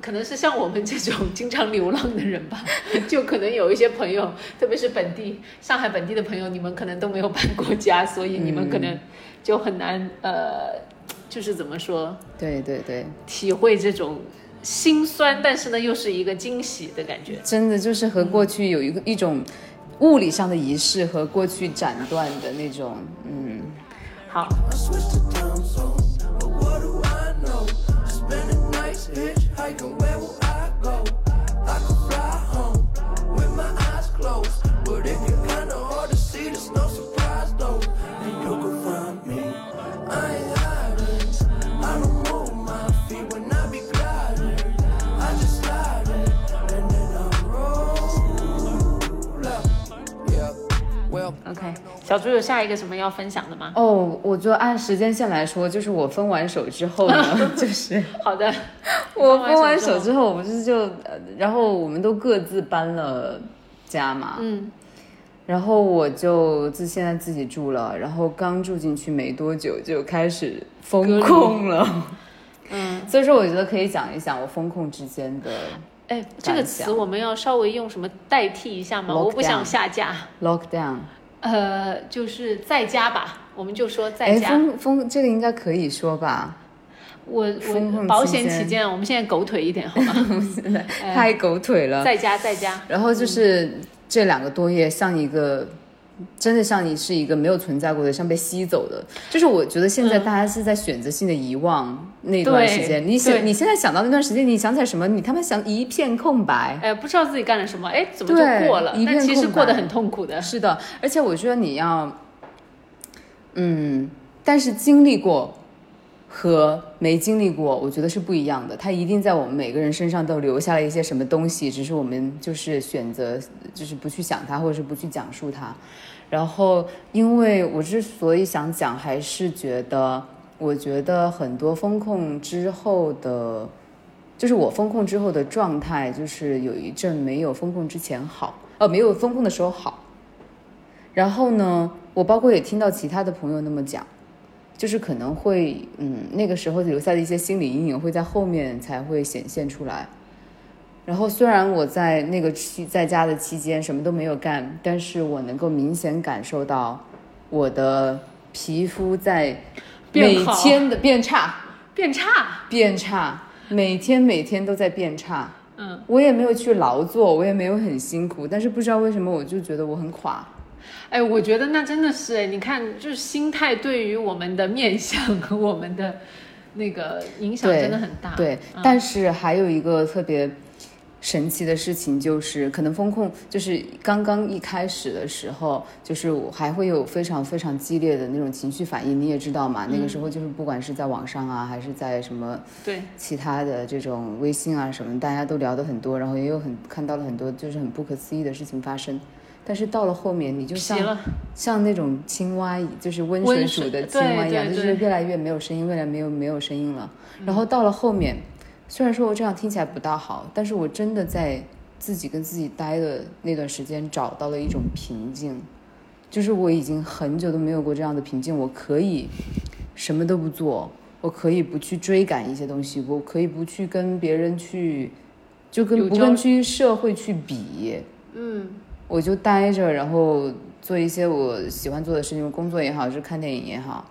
可能是像我们这种经常流浪的人吧，就可能有一些朋友，特别是本地上海本地的朋友，你们可能都没有搬过家，所以你们可能就很难呃，就是怎么说，对对对，体会这种心酸，但是呢又是一个惊喜的感觉。真的就是和过去有一个一种物理上的仪式和过去斩断的那种，嗯。好，小猪有下一个什么要分享的吗？哦，我就按时间线来说，就是我分完手之后呢，就是好的，我分分完完手之后我不是就，呃然后我们都各自搬了家嘛，嗯，然后我就自现在自己住了，然后刚住进去没多久就开始风控了，嗯，所以说我觉得可以讲一讲我风控之间的哎，这个词我们要稍微用什么代替一下吗？我不想下架，lockdown。呃，就是在家吧，我们就说在哎，家。风风这个应该可以说吧？我我保险起见，我们现在狗腿一点好吗？哎太狗腿了。在家，在家。然后就是这两个多月，像一个真的像你是一个没有存在过的，像被吸走的。就是我觉得现在嗯大家是在选择性的遗忘那段时间。对你想你现在想到那段时间，你想起来什么？你他妈想一片空白。哎，不知道自己干了什么，哎，怎么就过了？但其实过得很痛苦的。是的，而且我觉得你要，嗯，但是经历过和没经历过，我觉得是不一样的。它一定在我们每个人身上都留下了一些什么东西，只是我们就是选择，就是不去想它，或者是不去讲述它。然后，因为我之所以想讲，还是觉得，我觉得很多风控之后的，就是我风控之后的状态，就是有一阵没有风控之前好，呃，没有风控的时候好。然后呢，我包括也听到其他的朋友那么讲，就是可能会，嗯，那个时候留下的一些心理阴影会在后面才会显现出来。然后虽然我在那个期在家的期间什么都没有干，但是我能够明显感受到我的皮肤在每天的变差，变差，变差，每天每天都在变差。嗯，我也没有去劳作，我也没有很辛苦，但是不知道为什么我就觉得我很垮。哎，我觉得那真的是哎，你看，就是心态对于我们的面相和我们的那个影响真的很大。对，嗯但是还有一个特别神奇的事情，就是可能风控就是刚刚一开始的时候，就是我还会有非常非常激烈的那种情绪反应，你也知道嘛，那个时候就是不管是在网上啊，还是在什么对，其他的这种微信啊什么，大家都聊得很多，然后也有很看到了很多就是很不可思议的事情发生。但是到了后面，你就像，像那种青蛙，就是温温水水煮的青蛙一样，就是越来越没有声音，越来没有没有声音了。然后到了后面，虽然说我这样听起来不大好，但是我真的在自己跟自己待的那段时间找到了一种平静，就是我已经很久都没有过这样的平静，我可以什么都不做，我可以不去追赶一些东西，我可以不去跟别人去，就跟不跟去社会去比，嗯，我就待着，然后做一些我喜欢做的事情，工作也好，是看电影也好，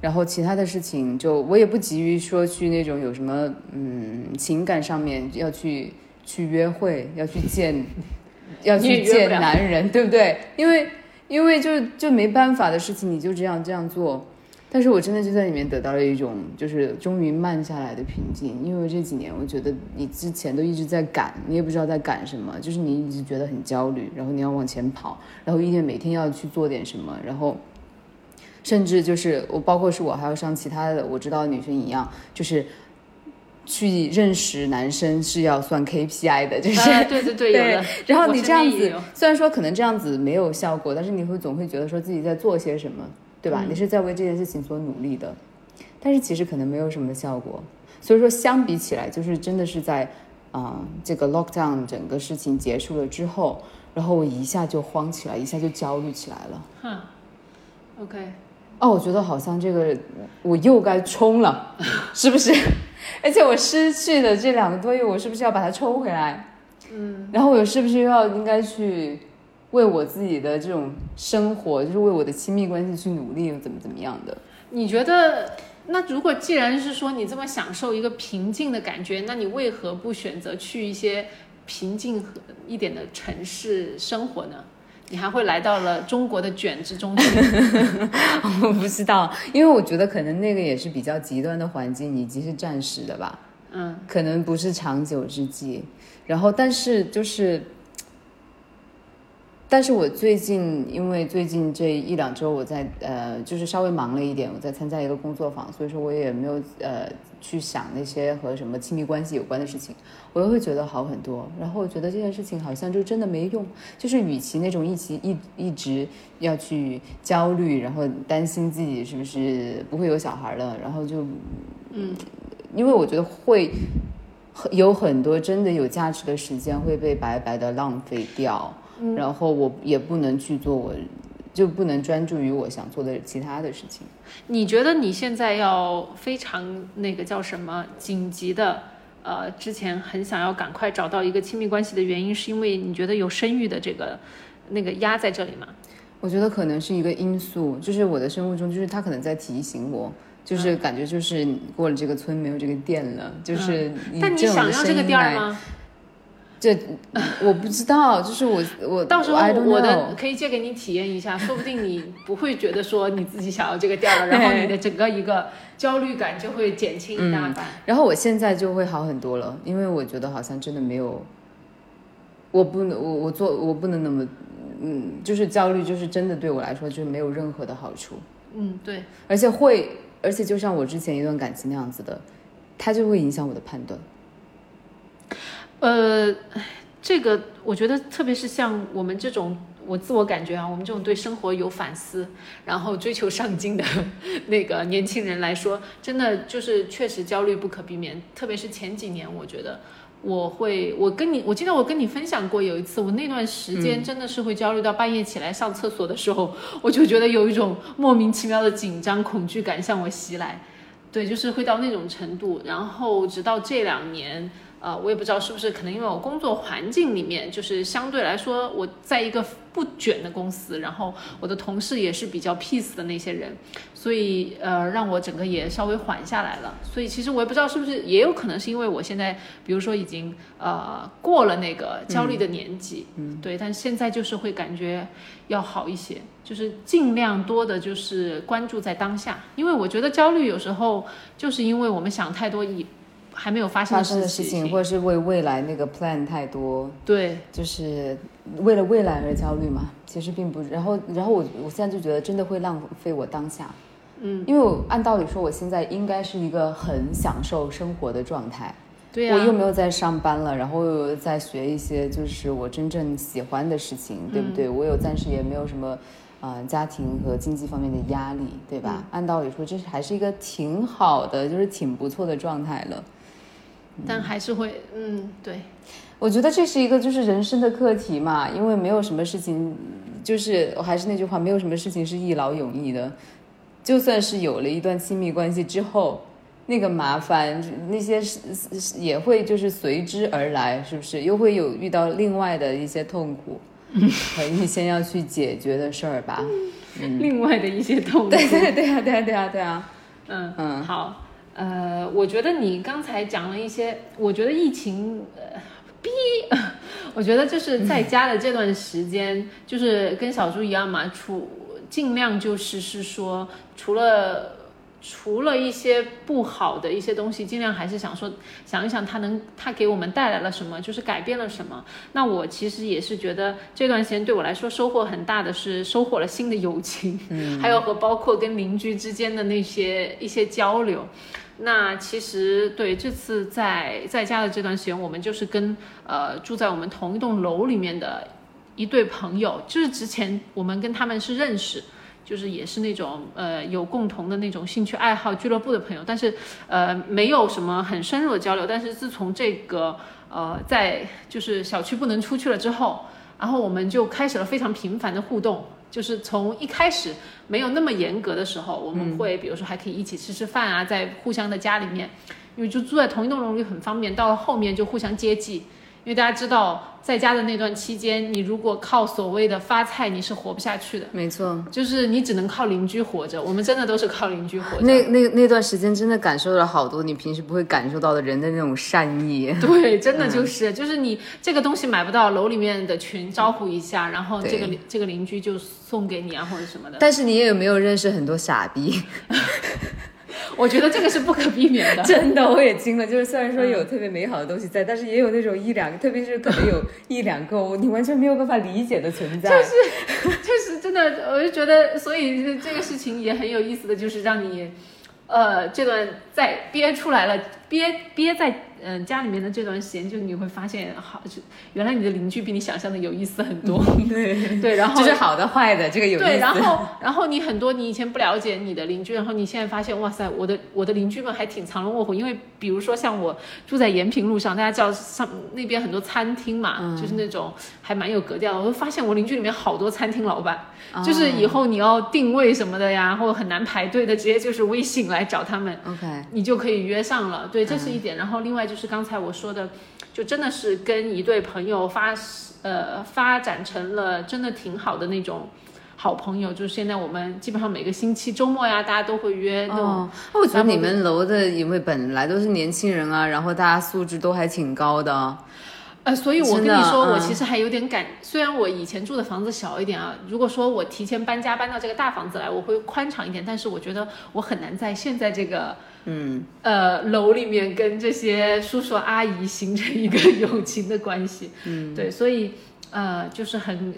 然后其他的事情就我也不急于说去那种有什么嗯情感上面要去去约会，要去见，要去见男人，对不对？因为因为就就没办法的事情，你就这样这样做。但是我真的就在里面得到了一种，就是终于慢下来的平静。因为这几年，我觉得你之前都一直在赶，你也不知道在赶什么，就是你一直觉得很焦虑，然后你要往前跑，然后一天每天要去做点什么，然后甚至就是我，包括是我还要像其他的我知道的女生一样，就是去认识男生是要算 KPI 的，就是、啊对对对，有的。然后你这样子虽然说可能这样子没有效果，但是你会总会觉得说自己在做些什么，对吧？嗯你是在为这件事情所努力的，但是其实可能没有什么效果。所以说，相比起来，就是真的是在啊、这个 lockdown 整个事情结束了之后，然后我一下就慌起来，一下就焦虑起来了。哼，OK，哦，我觉得好像这个我又该冲了，是不是？而且我失去的这两个多月，我是不是要把它抽回来？嗯，然后我是不是又要应该去为我自己的这种生活，就是为我的亲密关系去努力，怎么怎么样的？你觉得？那如果既然是说你这么享受一个平静的感觉，那你为何不选择去一些平静和一点的城市生活呢？你还会来到了中国的卷之中去。我不知道，因为我觉得可能那个也是比较极端的环境，以及是暂时的吧。嗯，可能不是长久之计。然后，但是就是，但是我最近因为最近这一两周我在呃，就是稍微忙了一点，我在参加一个工作坊，所以说我也没有呃去想那些和什么亲密关系有关的事情，我又会觉得好很多。然后我觉得这件事情好像就真的没用，就是与其那种一起一一直要去焦虑，然后担心自己是不是不会有小孩了，然后就嗯，因为我觉得会。有很多真的有价值的时间会被白白的浪费掉，然后我也不能去做我，就不能专注于我想做的其他的事情。你觉得你现在要非常那个叫什么紧急的？呃，之前很想要赶快找到一个亲密关系的原因，是因为你觉得有生育的这个那个压在这里吗？我觉得可能是一个因素，就是我的生物钟，就是他可能在提醒我，就是感觉就是过了这个村没有这个店了，就是以但你想要这个店儿吗？这我不知道，就是我我到时候我的可以借给你体验一下，说不定你不会觉得说你自己想要这个调了，然后你的整个一个焦虑感就会减轻一大半。然后我现在就会好很多了，因为我觉得好像真的没有，我不能我我做我不能那么，嗯，就是焦虑，就是真的对我来说就是没有任何的好处，嗯，对，而且会，而且就像我之前一段感情那样子的，它就会影响我的判断。呃，这个我觉得，特别是像我们这种，我自我感觉啊，我们这种对生活有反思，然后追求上进的那个年轻人来说，真的就是确实焦虑不可避免。特别是前几年，我觉得我会，我跟你，我记得我跟你分享过，有一次我那段时间真的是会焦虑到半夜起来上厕所的时候，我就觉得有一种莫名其妙的紧张、恐惧感向我袭来。对，就是会到那种程度，然后直到这两年，呃，我也不知道是不是可能因为我工作环境里面，就是相对来说我在一个不卷的公司，然后我的同事也是比较 peace 的那些人，所以呃，让我整个也稍微缓下来了。所以其实我也不知道是不是也有可能是因为我现在，比如说已经呃过了那个焦虑的年纪，嗯，对，但现在就是会感觉要好一些，就是尽量多的就是关注在当下，因为我觉得焦虑有时候就是因为我们想太多以还没有发生发的生的事情，或者是为未来那个 plan 太多，对，就是为了未来而焦虑嘛。其实并不，然后，然后我我现在就觉得真的会浪费我当下，嗯，因为我按道理说我现在应该是一个很享受生活的状态，对呀、我又没有在上班了，然后又在学一些就是我真正喜欢的事情，对不对？我有暂时也没有什么。呃，家庭和经济方面的压力，对吧？按道理说，这是还是一个挺好的，就是挺不错的状态了。但还是会，嗯，对，我觉得这是一个就是人生的课题嘛，因为没有什么事情，就是我还是那句话，没有什么事情是一劳永逸的。就算是有了一段亲密关系之后，那个麻烦那些是是也会就是随之而来，是不是？又会有遇到另外的一些痛苦和一些要去解决的事儿吧？嗯 另外的一些痛苦，对对对啊，对啊，对啊，对啊。嗯嗯好，呃，我觉得你刚才讲了一些，我觉得疫情，呃，逼，我觉得就是在家的这段时间，就是跟小猪一样嘛，除尽量就是是说，除了。除了一些不好的一些东西，尽量还是想说想一想它能它给我们带来了什么，就是改变了什么。那我其实也是觉得这段时间对我来说收获很大的是收获了新的友情，嗯，还有和包括跟邻居之间的那些一些交流。那其实对这次在在家的这段时间，我们就是跟呃住在我们同一栋楼里面的一对朋友，就是之前我们跟他们是认识。就是也是那种呃有共同的那种兴趣爱好俱乐部的朋友，但是呃没有什么很深入的交流。但是自从这个呃在就是小区不能出去了之后，然后我们就开始了非常频繁的互动。就是从一开始没有那么严格的时候，我们会比如说还可以一起吃吃饭啊，在互相的家里面，因为就住在同一栋楼里很方便。到了后面就互相接济。因为大家知道，在家的那段期间，你如果靠所谓的发菜，你是活不下去的。没错，就是你只能靠邻居活着。我们真的都是靠邻居活着。那那那段时间真的感受了好多你平时不会感受到的人的那种善意。对，真的就是、就是你这个东西买不到，楼里面的群招呼一下，然后这个这个邻居就送给你啊，或者什么的。但是你也有没有认识很多傻逼？我觉得这个是不可避免的。真的，我也惊了。就是虽然说有特别美好的东西在，但是也有那种一两个，特别是可能有 一两个你完全没有办法理解的存在。就是就是，真的，我就觉得，所以这个事情也很有意思的就是让你，呃，这段在憋出来了，憋憋在嗯、家里面的这段时间，就你会发现，好，就原来你的邻居比你想象的有意思很多。对，对，然后就是好的坏的，这个有意思。对，然后然后你很多你以前不了解你的邻居，然后你现在发现，哇塞，我的我的邻居们还挺藏龙卧虎。因为比如说像我住在延平路上，大家知道上那边很多餐厅嘛，就是那种还蛮有格调的。我会发现我邻居里面好多餐厅老板，就是以后你要定位什么的呀，或者很难排队的，直接就是微信来找他们。OK，你就可以约上了。对，这是一点。然后另外就是刚才我说的，就真的是跟一对朋友发呃发展成了真的挺好的那种好朋友。就是现在我们基本上每个星期周末呀，大家都会约那种。哦，那我觉得你们楼的因为本来都是年轻人啊，然后大家素质都还挺高的。呃，所以我跟你说，嗯我其实还有点感。虽然我以前住的房子小一点啊，如果说我提前搬家搬到这个大房子来，我会宽敞一点。但是我觉得我很难在现在这个嗯，呃楼里面跟这些叔叔阿姨形成一个友情的关系。嗯，对，所以呃就是很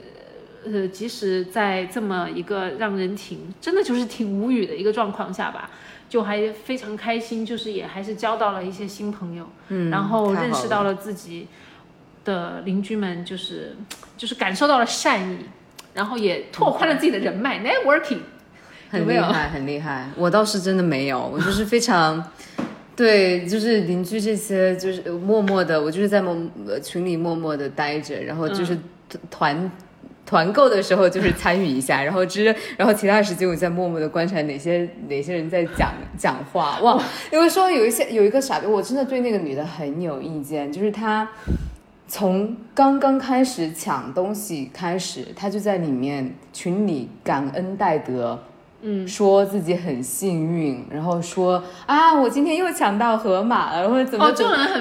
呃，即使在这么一个让人挺真的就是挺无语的一个状况下吧。就还非常开心，就是也还是交到了一些新朋友，嗯，然后认识到了自己的邻居们，就是就是感受到了善意，然后也拓宽了自己的人脉，networking？很厉害，很厉害。我倒是真的没有，我就是非常。对，就是邻居这些，就是默默的，我就是在默呃群里默默的待着，然后就是团、团购的时候就是参与一下，然后之然后其他时间我在默默的观察哪些哪些人在讲讲话。哇，因为说有一些有一个傻逼，我真的对那个女的很有意见，就是她从刚刚开始抢东西开始，她就在里面群里感恩戴德。嗯，说自己很幸运，然后说啊，我今天又抢到河马了，或者怎么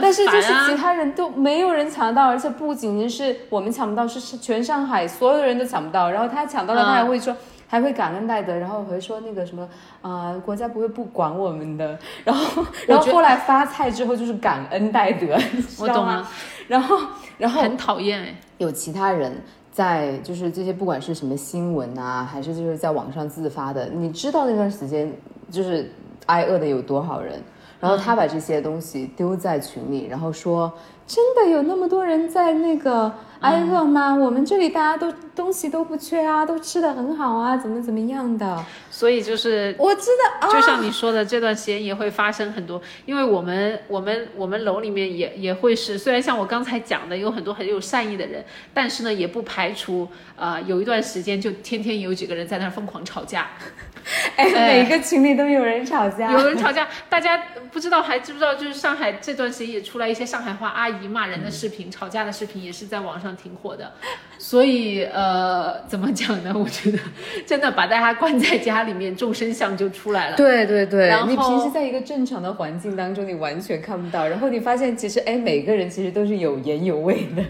但是就是其他人都没有人抢到，而且不仅仅是我们抢不到，是是全上海所有的人都抢不到。然后他抢到了，嗯他还会说。还会感恩戴德，然后会说那个什么啊、国家不会不管我们的。然后，然后后来发菜之后就是感恩戴德，你知道吗？我懂了，然后，然后很讨厌哎。有其他人在，就是这些不管是什么新闻啊，还是就是在网上自发的，你知道那段时间就是挨饿的有多少人，然后他把这些东西丢在群里，然后说真的有那么多人在那个挨饿吗？我们这里大家都东西都不缺啊，都吃的很好啊，怎么怎么样的？所以就是我知道啊，就像你说的，这段时间也会发生很多，因为我们我们我们楼里面也也会是，虽然像我刚才讲的有很多很有善意的人，但是呢，也不排除呃有一段时间就天天有几个人在那儿疯狂吵架，哎，哎每个群里都有人吵架，有人吵架，大家不知道还知不知道，就是上海这段时间也出来一些上海话阿姨骂人的视频，吵架的视频也是在网上挺火的。所以呃，怎么讲呢？我觉得真的把大家关在家里面，众生相就出来了。对对对然，后你平时在一个正常的环境当中，你完全看不到，然后你发现其实哎，每个人其实都是有言有味的。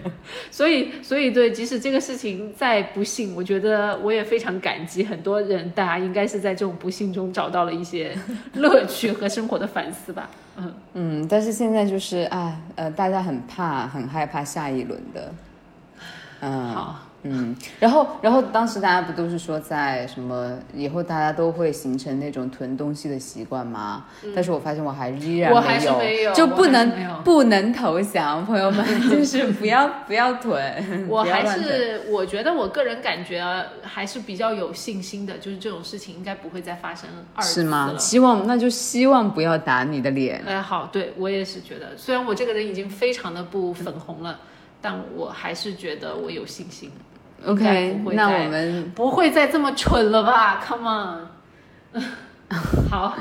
所以，所以对，即使这个事情再不幸，我觉得我也非常感激很多人，大家应该是在这种不幸中找到了一些乐趣和生活的反思吧。嗯，嗯，但是现在就是啊，呃，大家很怕、很害怕下一轮的。嗯，好，嗯，然后，然后当时大家不都是说在什么以后大家都会形成那种囤东西的习惯吗？但是我发现我还依然嗯我还是没有就不能不能投降，朋友们，就是不要不要囤，我还是我觉得我个人感觉啊还是比较有信心的，就是这种事情应该不会再发生二次是吗？了。希望那就希望不要打你的脸。哎，好，对我也是觉得，虽然我这个人已经非常的不粉红了，但我还是觉得我有信心。OK，那我们不会再这么蠢了吧？Come on，好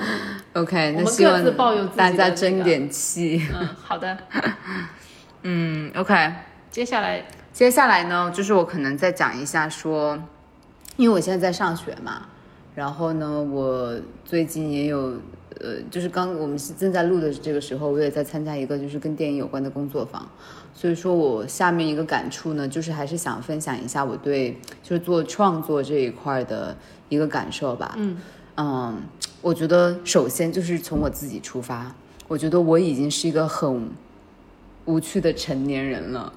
，OK，那希望各自抱有自己的大家争点气。嗯，好的，嗯，OK。接下来接下来呢，就是我可能再讲一下说，因为我现在在上学嘛，然后呢，我最近也有，呃，就是刚我们是正在录的这个时候，我也在参加一个就是跟电影有关的工作坊，所以说我下面一个感触呢，就是还是想分享一下我对就是做创作这一块的一个感受吧。嗯嗯，我觉得首先就是从我自己出发，我觉得我已经是一个很无趣的成年人了。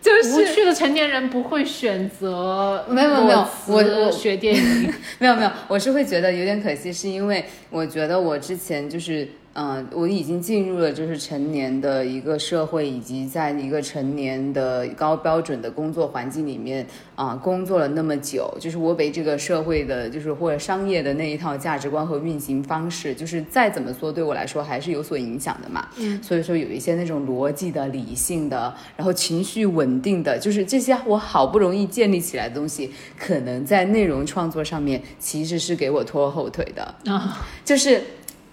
就是无趣的成年人不会选择没有没有我我学电影，没有 没有，我是会觉得有点可惜，是因为我觉得我之前就是，嗯、我已经进入了就是成年的一个社会，以及在一个成年的高标准的工作环境里面啊、工作了那么久，就是我被这个社会的，就是或者商业的那一套价值观和运行方式，就是再怎么说对我来说还是有所影响的嘛。嗯，所以说有一些那种逻辑的、理性的，然后情绪稳定的，就是这些我好不容易建立起来的东西，可能在内容创作上面其实是给我拖后腿的。啊，就是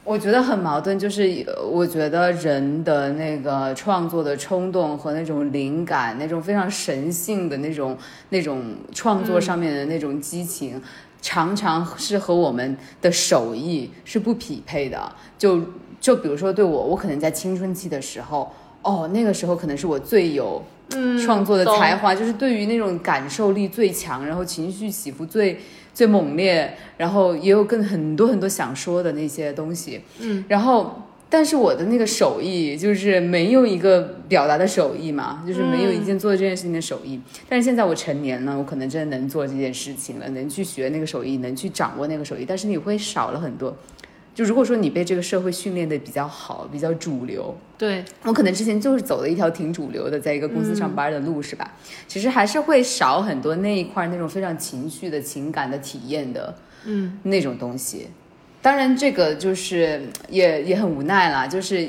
我觉得很矛盾，就是呃我觉得人的那个创作的冲动和那种灵感，那种非常神性的那种那种创作上面的那种激情。常常是和我们的手艺是不匹配的，就就比如说对我，我可能在青春期的时候，哦，那个时候可能是我最有创作的才华，就是对于那种感受力最强，然后情绪起伏最最猛烈，然后也有更很多很多想说的那些东西，嗯，然后。但是我的那个手艺就是没有一个表达的手艺嘛，就是没有一件做这件事情的手艺。但是现在我成年了，我可能真的能做这件事情了，能去学那个手艺，能去掌握那个手艺。但是你会少了很多。就如果说你被这个社会训练的比较好，比较主流，对，我可能之前就是走了一条挺主流的，在一个公司上班的路，是吧？其实还是会少很多那一块那种非常情绪的情感的体验的，嗯，那种东西。当然，这个就是也也很无奈啦，就是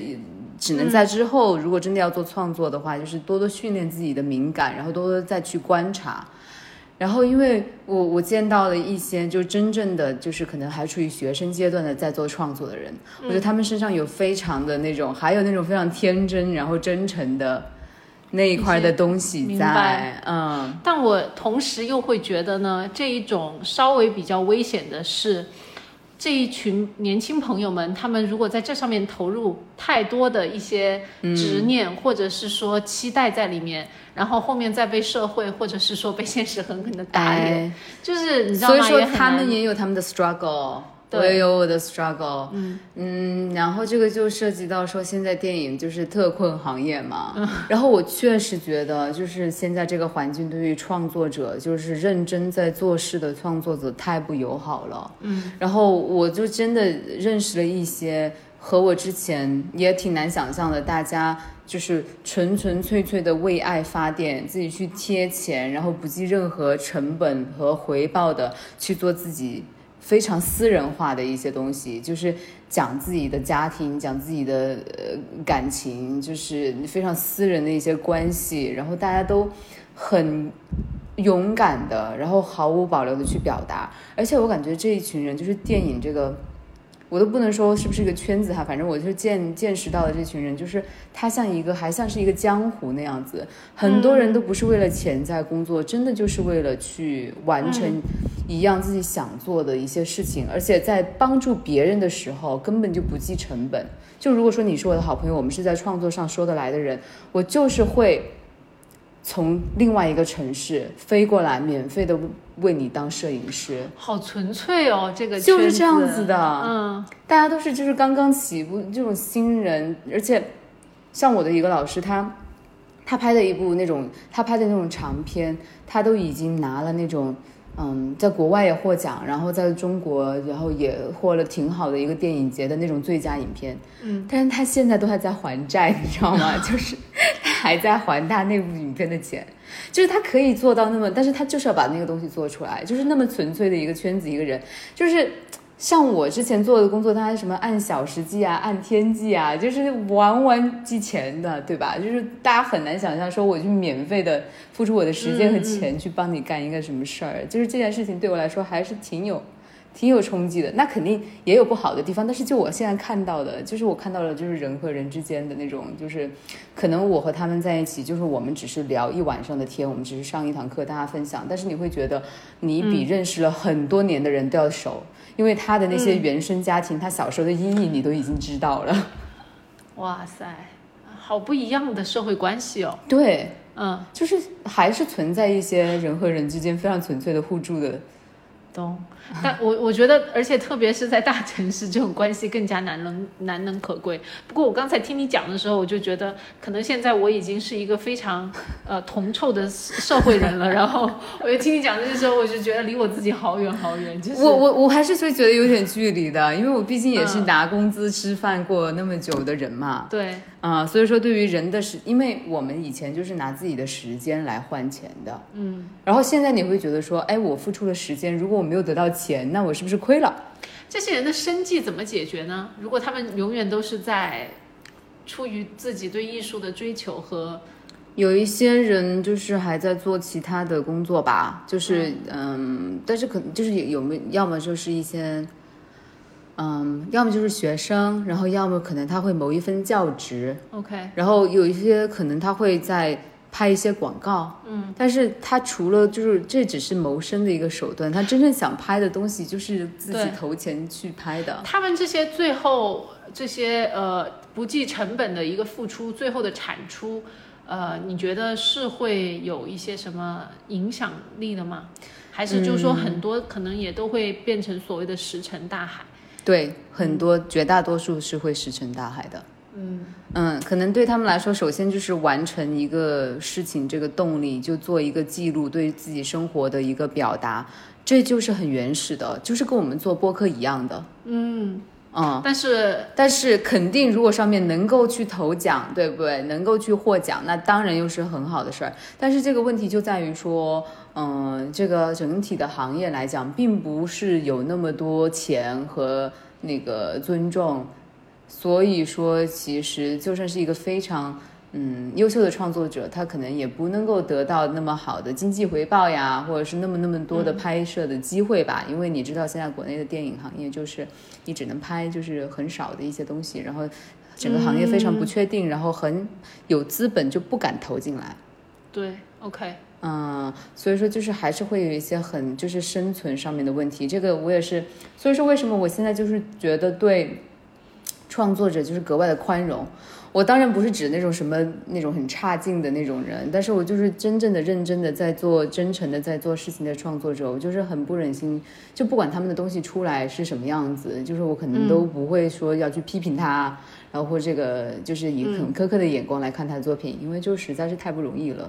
只能在之后，如果真的要做创作的话，就是多多训练自己的敏感，然后多多再去观察。然后，因为我我见到了一些就真正的就是可能还处于学生阶段的在做创作的人，我觉得他们身上有非常的那种，还有那种非常天真然后真诚的那一块的东西在，嗯。但我同时又会觉得呢，这一种稍微比较危险的是，这一群年轻朋友们，他们如果在这上面投入太多的一些执念，或者是说期待在里面，然后后面再被社会或者是说被现实狠狠的打脸，哎，就是你知道吗？所以说他们也有他们的 struggle。对。我也有我的 struggle，嗯。然后这个就涉及到说现在电影就是特困行业嘛，嗯。然后我确实觉得就是现在这个环境对于创作者，就是认真在做事的创作者太不友好了，嗯，然后我就真的认识了一些和我之前也挺难想象的，大家就是纯纯粹粹的为爱发电，自己去贴钱，然后不计任何成本和回报的去做自己非常私人化的一些东西，就是讲自己的家庭，讲自己的呃感情，就是非常私人的一些关系，然后大家都很勇敢的，然后毫无保留的去表达，而且我感觉这一群人就是电影这个。我都不能说是不是一个圈子哈，反正我就见见识到的这群人，就是他像一个还像是一个江湖那样子，很多人都不是为了钱在工作，真的就是为了去完成一样自己想做的一些事情，而且在帮助别人的时候根本就不计成本。就如果说你是我的好朋友，我们是在创作上说得来的人，我就是会从另外一个城市飞过来，免费的为你当摄影师。好纯粹哦，这个就是这样子的。嗯。大家都是就是刚刚起步这种新人，而且像我的一个老师，他他拍的一部那种他拍的那种长片，他都已经拿了那种嗯，在国外也获奖，然后在中国然后也获了挺好的一个电影节的那种最佳影片，嗯，但是他现在都还在还债，你知道吗？就是 他还在还他那部影片的钱。就是他可以做到那么，但是他就是要把那个东西做出来，就是那么纯粹的一个圈子一个人，就是像我之前做的工作，它是什么按小时计啊，按天计啊，就是完完计钱的，对吧？就是大家很难想象说我去免费的付出我的时间和钱去帮你干一个什么事儿，就是这件事情对我来说还是挺有。挺有冲击的，那肯定也有不好的地方，但是就我现在看到的，就是我看到了，就是人和人之间的那种，就是可能我和他们在一起，就是我们只是聊一晚上的天，我们只是上一堂课，大家分享，但是你会觉得你比认识了很多年的人都要熟，因为他的那些原生家庭，他小时候的阴影你都已经知道了。哇塞，好不一样的社会关系哦。对，嗯，就是还是存在一些人和人之间非常纯粹的互助的懂，但我我觉得，而且特别是在大城市，这种关系更加难能难能可贵。不过我刚才听你讲的时候，我就觉得，可能现在我已经是一个非常呃铜臭的社会人了。然后我就听你讲这些时候，我就觉得离我自己好远好远。就是我我我还是会觉得有点距离的，因为我毕竟也是嗯拿工资吃饭过那么久的人嘛。对啊、所以说对于人的时，因为我们以前就是拿自己的时间来换钱的，嗯，然后现在你会觉得说，哎，我付出了时间，如果我没有得到钱，那我是不是亏了？这些人的生计怎么解决呢？如果他们永远都是在出于自己对艺术的追求和有一些人就是还在做其他的工作吧，就是嗯但是可能就是有没要么就是一些，嗯，要么就是学生，然后要么可能他会谋一份教职，OK，然后有一些可能他会在拍一些广告，嗯，但是他除了就是这只是谋生的一个手段，他真正想拍的东西就是自己投钱去拍的。他们这些最后这些呃不计成本的一个付出，最后的产出，呃，你觉得是会有一些什么影响力的吗？还是就是说很多可能也都会变成所谓的石沉大海？对，很多绝大多数是会石沉大海的。嗯嗯，可能对他们来说，首先就是完成一个事情，这个动力就做一个记录，对自己生活的一个表达，这就是很原始的，就是跟我们做播客一样的。嗯，嗯，但是但是肯定，如果上面能够去投奖，对不对？能够去获奖，那当然又是很好的事儿。但是这个问题就在于说，嗯，这个整体的行业来讲，并不是有那么多钱和那个尊重，所以说，其实就算是一个非常。嗯，优秀的创作者，他可能也不能够得到那么好的经济回报呀，或者是那么那么多的拍摄的机会吧。因为你知道，现在国内的电影行业就是你只能拍就是很少的一些东西，然后整个行业非常不确定，然后很有资本就不敢投进来。对，OK，嗯，所以说就是还是会有一些很就是生存上面的问题，这个我也是，所以说为什么我现在就是觉得对创作者就是格外的宽容。我当然不是指那种什么那种很差劲的那种人，但是我就是真正的认真的在做真诚的在做事情的创作者，我就是很不忍心，就不管他们的东西出来是什么样子，就是我可能都不会说要去批评他，然后或这个就是以很苛刻的眼光来看他的作品，因为就实在是太不容易了。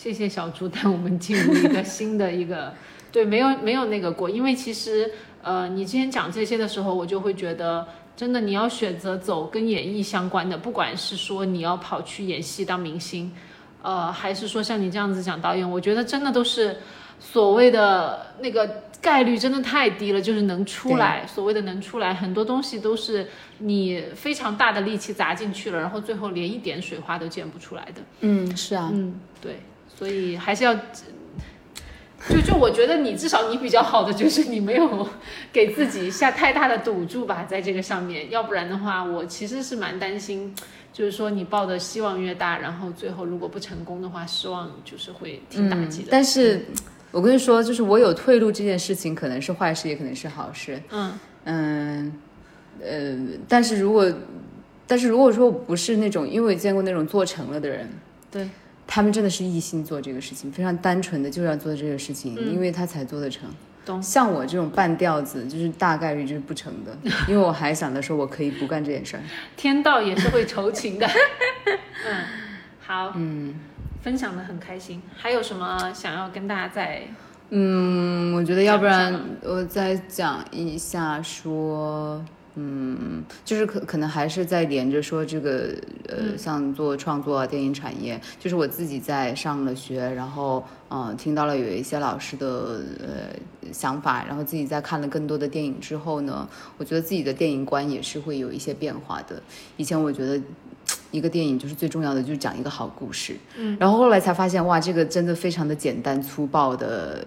好，谢谢小猪带我们进入一个新的一个，对，没有没有那个过，因为其实呃，你之前讲这些的时候，我就会觉得，真的你要选择走跟演艺相关的，不管是说你要跑去演戏当明星，呃，还是说像你这样子讲导演，我觉得真的都是所谓的那个概率真的太低了，就是能出来，所谓的能出来，很多东西都是你非常大的力气砸进去了，然后最后连一点水花都溅不出来的。嗯，是啊，嗯，对，所以还是要，就就我觉得你至少你比较好的就是你没有给自己下太大的赌注吧，在这个上面，要不然的话，我其实是蛮担心，就是说你抱的希望越大，然后最后如果不成功的话，失望就是会挺打击的。但是我跟你说，就是我有退路这件事情，可能是坏事，也可能是好事。嗯嗯，呃，但是如果，但是如果说我不是那种，因为我见过那种做成了的人，对，他们真的是一心做这个事情，非常单纯的就要做这个事情，因为他才做得成。懂像我这种半吊子，就是大概率就是不成的，因为我还想着说我可以不干这件事儿。天道也是会酬勤的。嗯，好，嗯，分享的很开心。还有什么想要跟大家再嗯，我觉得要不然我再讲一下说，嗯，就是可可能还是在连着说这个呃，像做创作啊、电影产业，就是我自己在上了学，然后呃，听到了有一些老师的呃想法，然后自己在看了更多的电影之后呢，我觉得自己的电影观也是会有一些变化的。以前我觉得。一个电影就是最重要的，就是讲一个好故事。嗯，然后后来才发现，哇，这个真的非常的简单粗暴的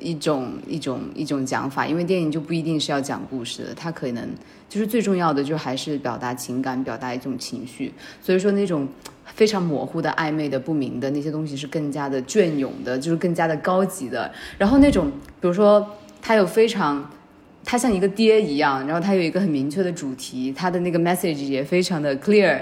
一种一种一种讲法，因为电影就不一定是要讲故事的，它可能就是最重要的就还是表达情感，表达一种情绪。所以说那种非常模糊的、暧昧的、不明的那些东西是更加的隽永的，就是更加的高级的。然后那种比如说它有非常。他像一个爹一样，然后他有一个很明确的主题，他的那个 message 也非常的 clear，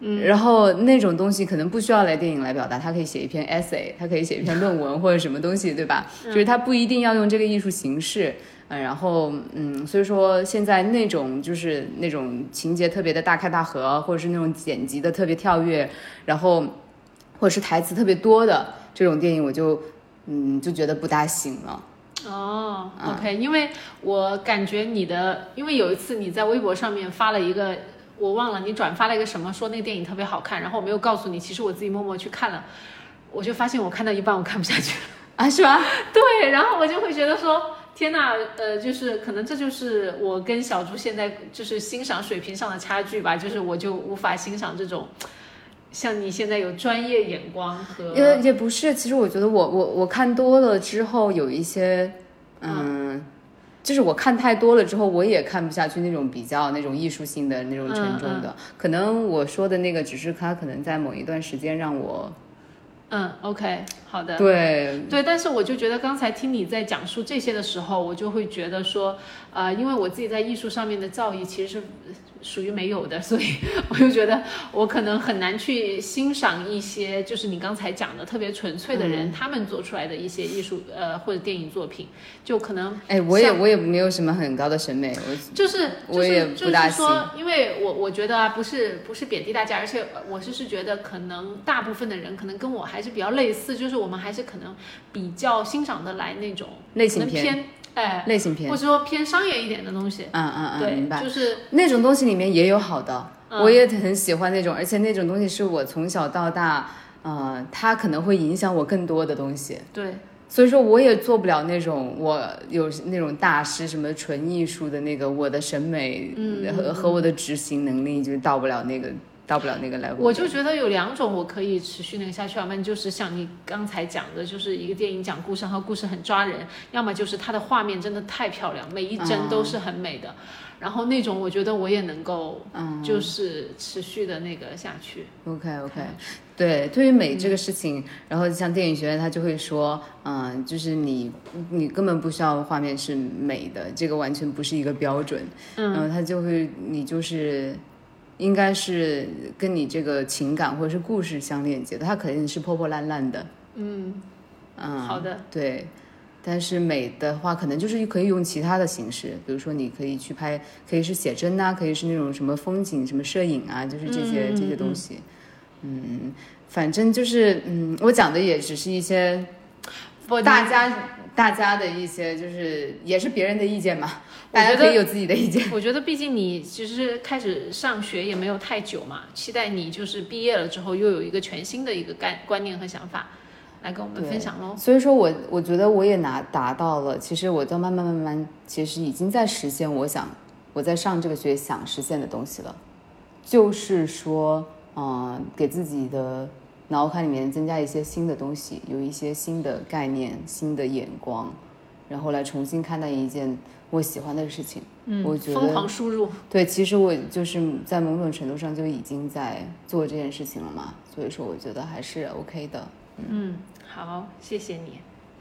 嗯，然后那种东西可能不需要来电影来表达，他可以写一篇 essay，他可以写一篇论文或者什么东西，对吧？就是他不一定要用这个艺术形式。嗯，然后嗯，所以说现在那种就是那种情节特别的大开大合，或者是那种剪辑的特别跳跃，然后或者是台词特别多的这种电影，我就嗯就觉得不大行了。哦，OK，因为我感觉你的，因为有一次你在微博上面发了一个，我忘了你转发了一个什么，说那个电影特别好看，然后我没有告诉你，其实我自己默默去看了，我就发现我看到一半我看不下去了。啊，是吧？对，然后我就会觉得说，天呐，呃，就是可能这就是我跟小猪现在就是欣赏水平上的差距吧，就是我就无法欣赏这种像你现在有专业眼光和也也不是，其实我觉得我我我看多了之后有一些，嗯，就是我看太多了之后，我也看不下去那种比较那种艺术性的那种沉重的。可能我说的那个只是他可能在某一段时间让我嗯，OK，好的，对对，但是我就觉得刚才听你在讲述这些的时候，我就会觉得说，呃，因为我自己在艺术上面的造诣其实是属于没有的，所以我就觉得我可能很难去欣赏一些就是你刚才讲的特别纯粹的人、他们做出来的一些艺术呃或者电影作品，就可能哎，我也我也没有什么很高的审美，我就是我也就是不大就是说，因为我我觉得啊，不是不是贬低大家，而且我是是觉得可能大部分的人可能跟我还是比较类似，就是我们还是可能比较欣赏的来那种类型片。可能偏哎，类型片或，者说偏商业一点的东西。嗯嗯嗯，对明，白。就是那种东西里面也有好的，嗯我也很喜欢那种，而且那种东西是我从小到大，呃，它可能会影响我更多的东西。对，所以说，我也做不了那种我有那种大师什么纯艺术的那个，我的审美嗯和、和我的执行能力就到不了那个到不了那个 level。我就觉得有两种我可以持续那个下去，要么就是像你刚才讲的，就是一个电影讲故事，然后故事很抓人；要么就是它的画面真的太漂亮，每一帧都是很美的。然后那种我觉得我也能够，嗯就是持续的那个下去。OK OK，对，对于美这个事情，然后像电影学院他就会说，嗯，就是你你根本不需要画面是美的，这个完全不是一个标准。嗯然后他就会你就是应该是跟你这个情感或者是故事相链接的，它肯定是破破烂烂的。嗯，嗯，好的，对。但是美的话，可能就是可以用其他的形式，比如说你可以去拍，可以是写真呐、可以是那种什么风景、什么摄影啊，就是这些、嗯这些东西。嗯，反正就是嗯，我讲的也只是一些不大家大家的一些，就是也是别人的意见嘛，大家可以有自己的意见。我觉得，毕竟你其实开始上学也没有太久嘛，期待你就是毕业了之后又有一个全新的一个概观念和想法来跟我们分享喽。所以说我我觉得我也拿达到了，其实我在慢慢慢慢，其实已经在实现我想我在上这个学想实现的东西了，就是说，嗯、给自己的脑海里面增加一些新的东西，有一些新的概念、新的眼光，然后来重新看待一件我喜欢的事情。嗯，我觉得疯狂输入，对，其实我就是在某种程度上就已经在做这件事情了嘛，所以说我觉得还是 OK 的。嗯，好，谢谢你。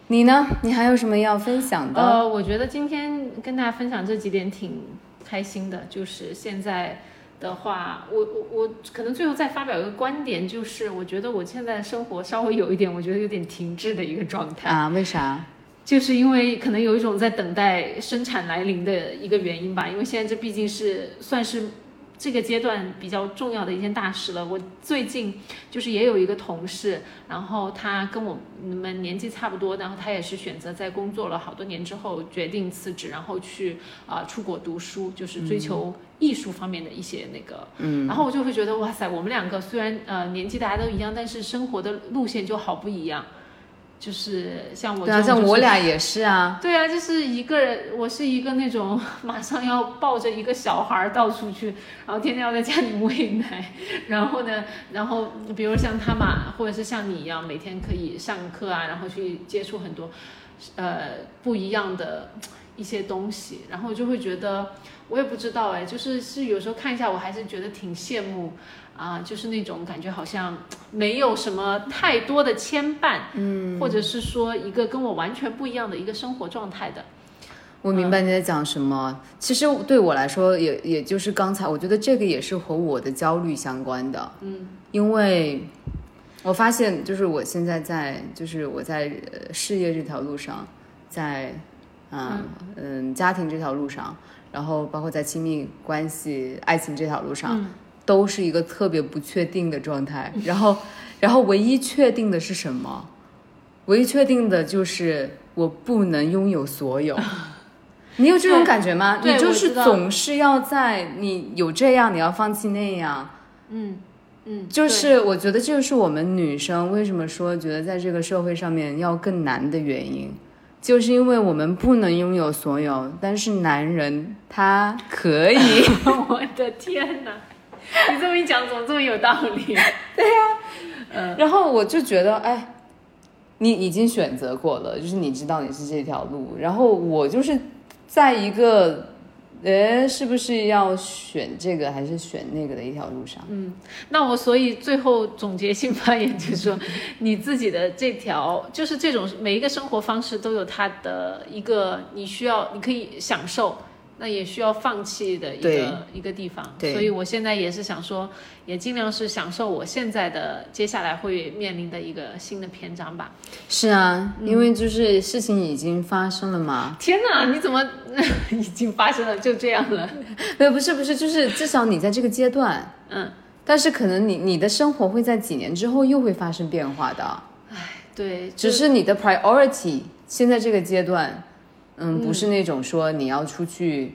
你呢？你还有什么要分享的？呃，我觉得今天跟大家分享这几点挺开心的，就是现在的话，我我我可能最后再发表一个观点，就是我觉得我现在生活稍微有一点，我觉得有点停滞的一个状态。啊？为啥？就是因为可能有一种在等待生产来临的一个原因吧，因为现在这毕竟是算是这个阶段比较重要的一件大事了。我最近就是也有一个同事，然后他跟我们年纪差不多，然后他也是选择在工作了好多年之后决定辞职，然后去啊、出国读书，就是追求艺术方面的一些那个。嗯，然后我就会觉得哇塞，我们两个虽然呃年纪大家都一样，但是生活的路线就好不一样。就是像我对啊，这种就是像我俩也是啊。对啊，就是一个人，我是一个那种 马上要抱着一个小孩儿到处去，然后天天要在家里喂奶，然后呢，然后比如像他嘛，或者是像你一样，每天可以上课啊，然后去接触很多呃不一样的一些东西，然后就会觉得我也不知道哎，就是是有时候看一下，我还是觉得挺羡慕啊、就是那种感觉好像没有什么太多的牵绊，嗯，或者是说一个跟我完全不一样的一个生活状态的。我明白你在讲什么。其实对我来说，也也就是刚才，我觉得这个也是和我的焦虑相关的。嗯，因为我发现，就是我现在在，就是我在呃事业这条路上，在嗯嗯家庭这条路上，然后包括在亲密关系、爱情这条路上，都是一个特别不确定的状态。然后，然后唯一确定的是什么？唯一确定的就是我不能拥有所有。你有这种感觉吗？你就是总是要在你有这样，你要放弃那样。嗯嗯，就是我觉得这就是我们女生为什么说觉得在这个社会上面要更难的原因，就是因为我们不能拥有所有，但是男人他可以。我的天哪！你这么一讲，怎么这么有道理？对呀，嗯然后我就觉得，哎，你已经选择过了，就是你知道你是这条路，然后我就是在一个，呃，是不是要选这个还是选那个的一条路上。嗯那我所以最后总结性发言就是说，你自己的这条就是这种每一个生活方式都有它的一个你需要你可以享受，那也需要放弃的一个一个地方。对所以我现在也是想说，也尽量是享受我现在的接下来会面临的一个新的篇章吧。是啊，因为就是事情已经发生了嘛。天哪，你怎么 已经发生了就这样了？没有，不是不是，就是至少你在这个阶段，嗯，但是可能你你的生活会在几年之后又会发生变化的，唉对，只是你的 priority 现在这个阶段，嗯，不是那种说你要出去。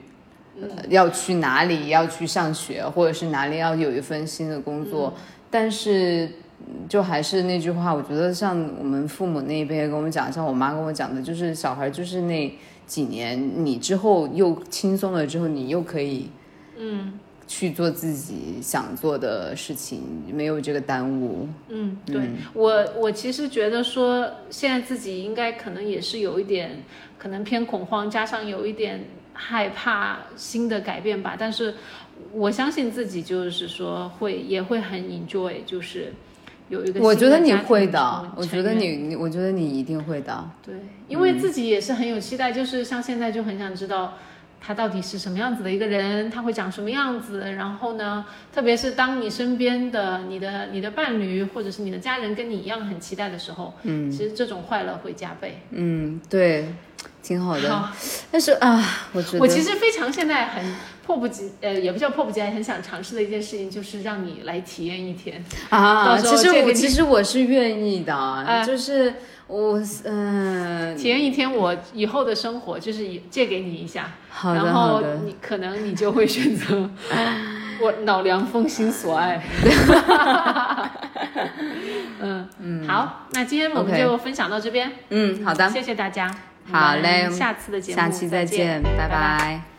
呃要去哪里？要去上学，或者是哪里要有一份新的工作，但是嗯就还是那句话，我觉得像我们父母那一辈跟我们讲，像我妈跟我讲的，就是小孩就是那几年，你之后又轻松了之后，你又可以嗯去做自己想做的事情，没有这个耽误。嗯，对我我其实觉得说，现在自己应该可能也是有一点，可能偏恐慌，加上有一点害怕新的改变吧。但是我相信自己，就是说会也会很 enjoy，就是有一个我觉得你会的，我觉得你你，我觉得你一定会的。对，因为自己也是很有期待，就是像现在就很想知道他到底是什么样子的一个人，他会长什么样子。然后呢，特别是当你身边的你的你的伴侣或者是你的家人跟你一样很期待的时候，嗯，其实这种快乐会加倍。嗯，对，挺好的。好，但是啊，我觉得我其实非常现在很迫不及，呃，也不叫迫不及待，很想尝试的一件事情，就是让你来体验一天。啊，其实我其实我是愿意的，哎就是我嗯、体验一天我以后的生活，就是以借给你一下，好的然后好的，你可能你就会选择 我老梁风心所爱。嗯嗯，好，那今天我们 OK 就分享到这边，嗯，好的，谢谢大家，好嘞。我们下次的节目下期再见，拜。拜拜。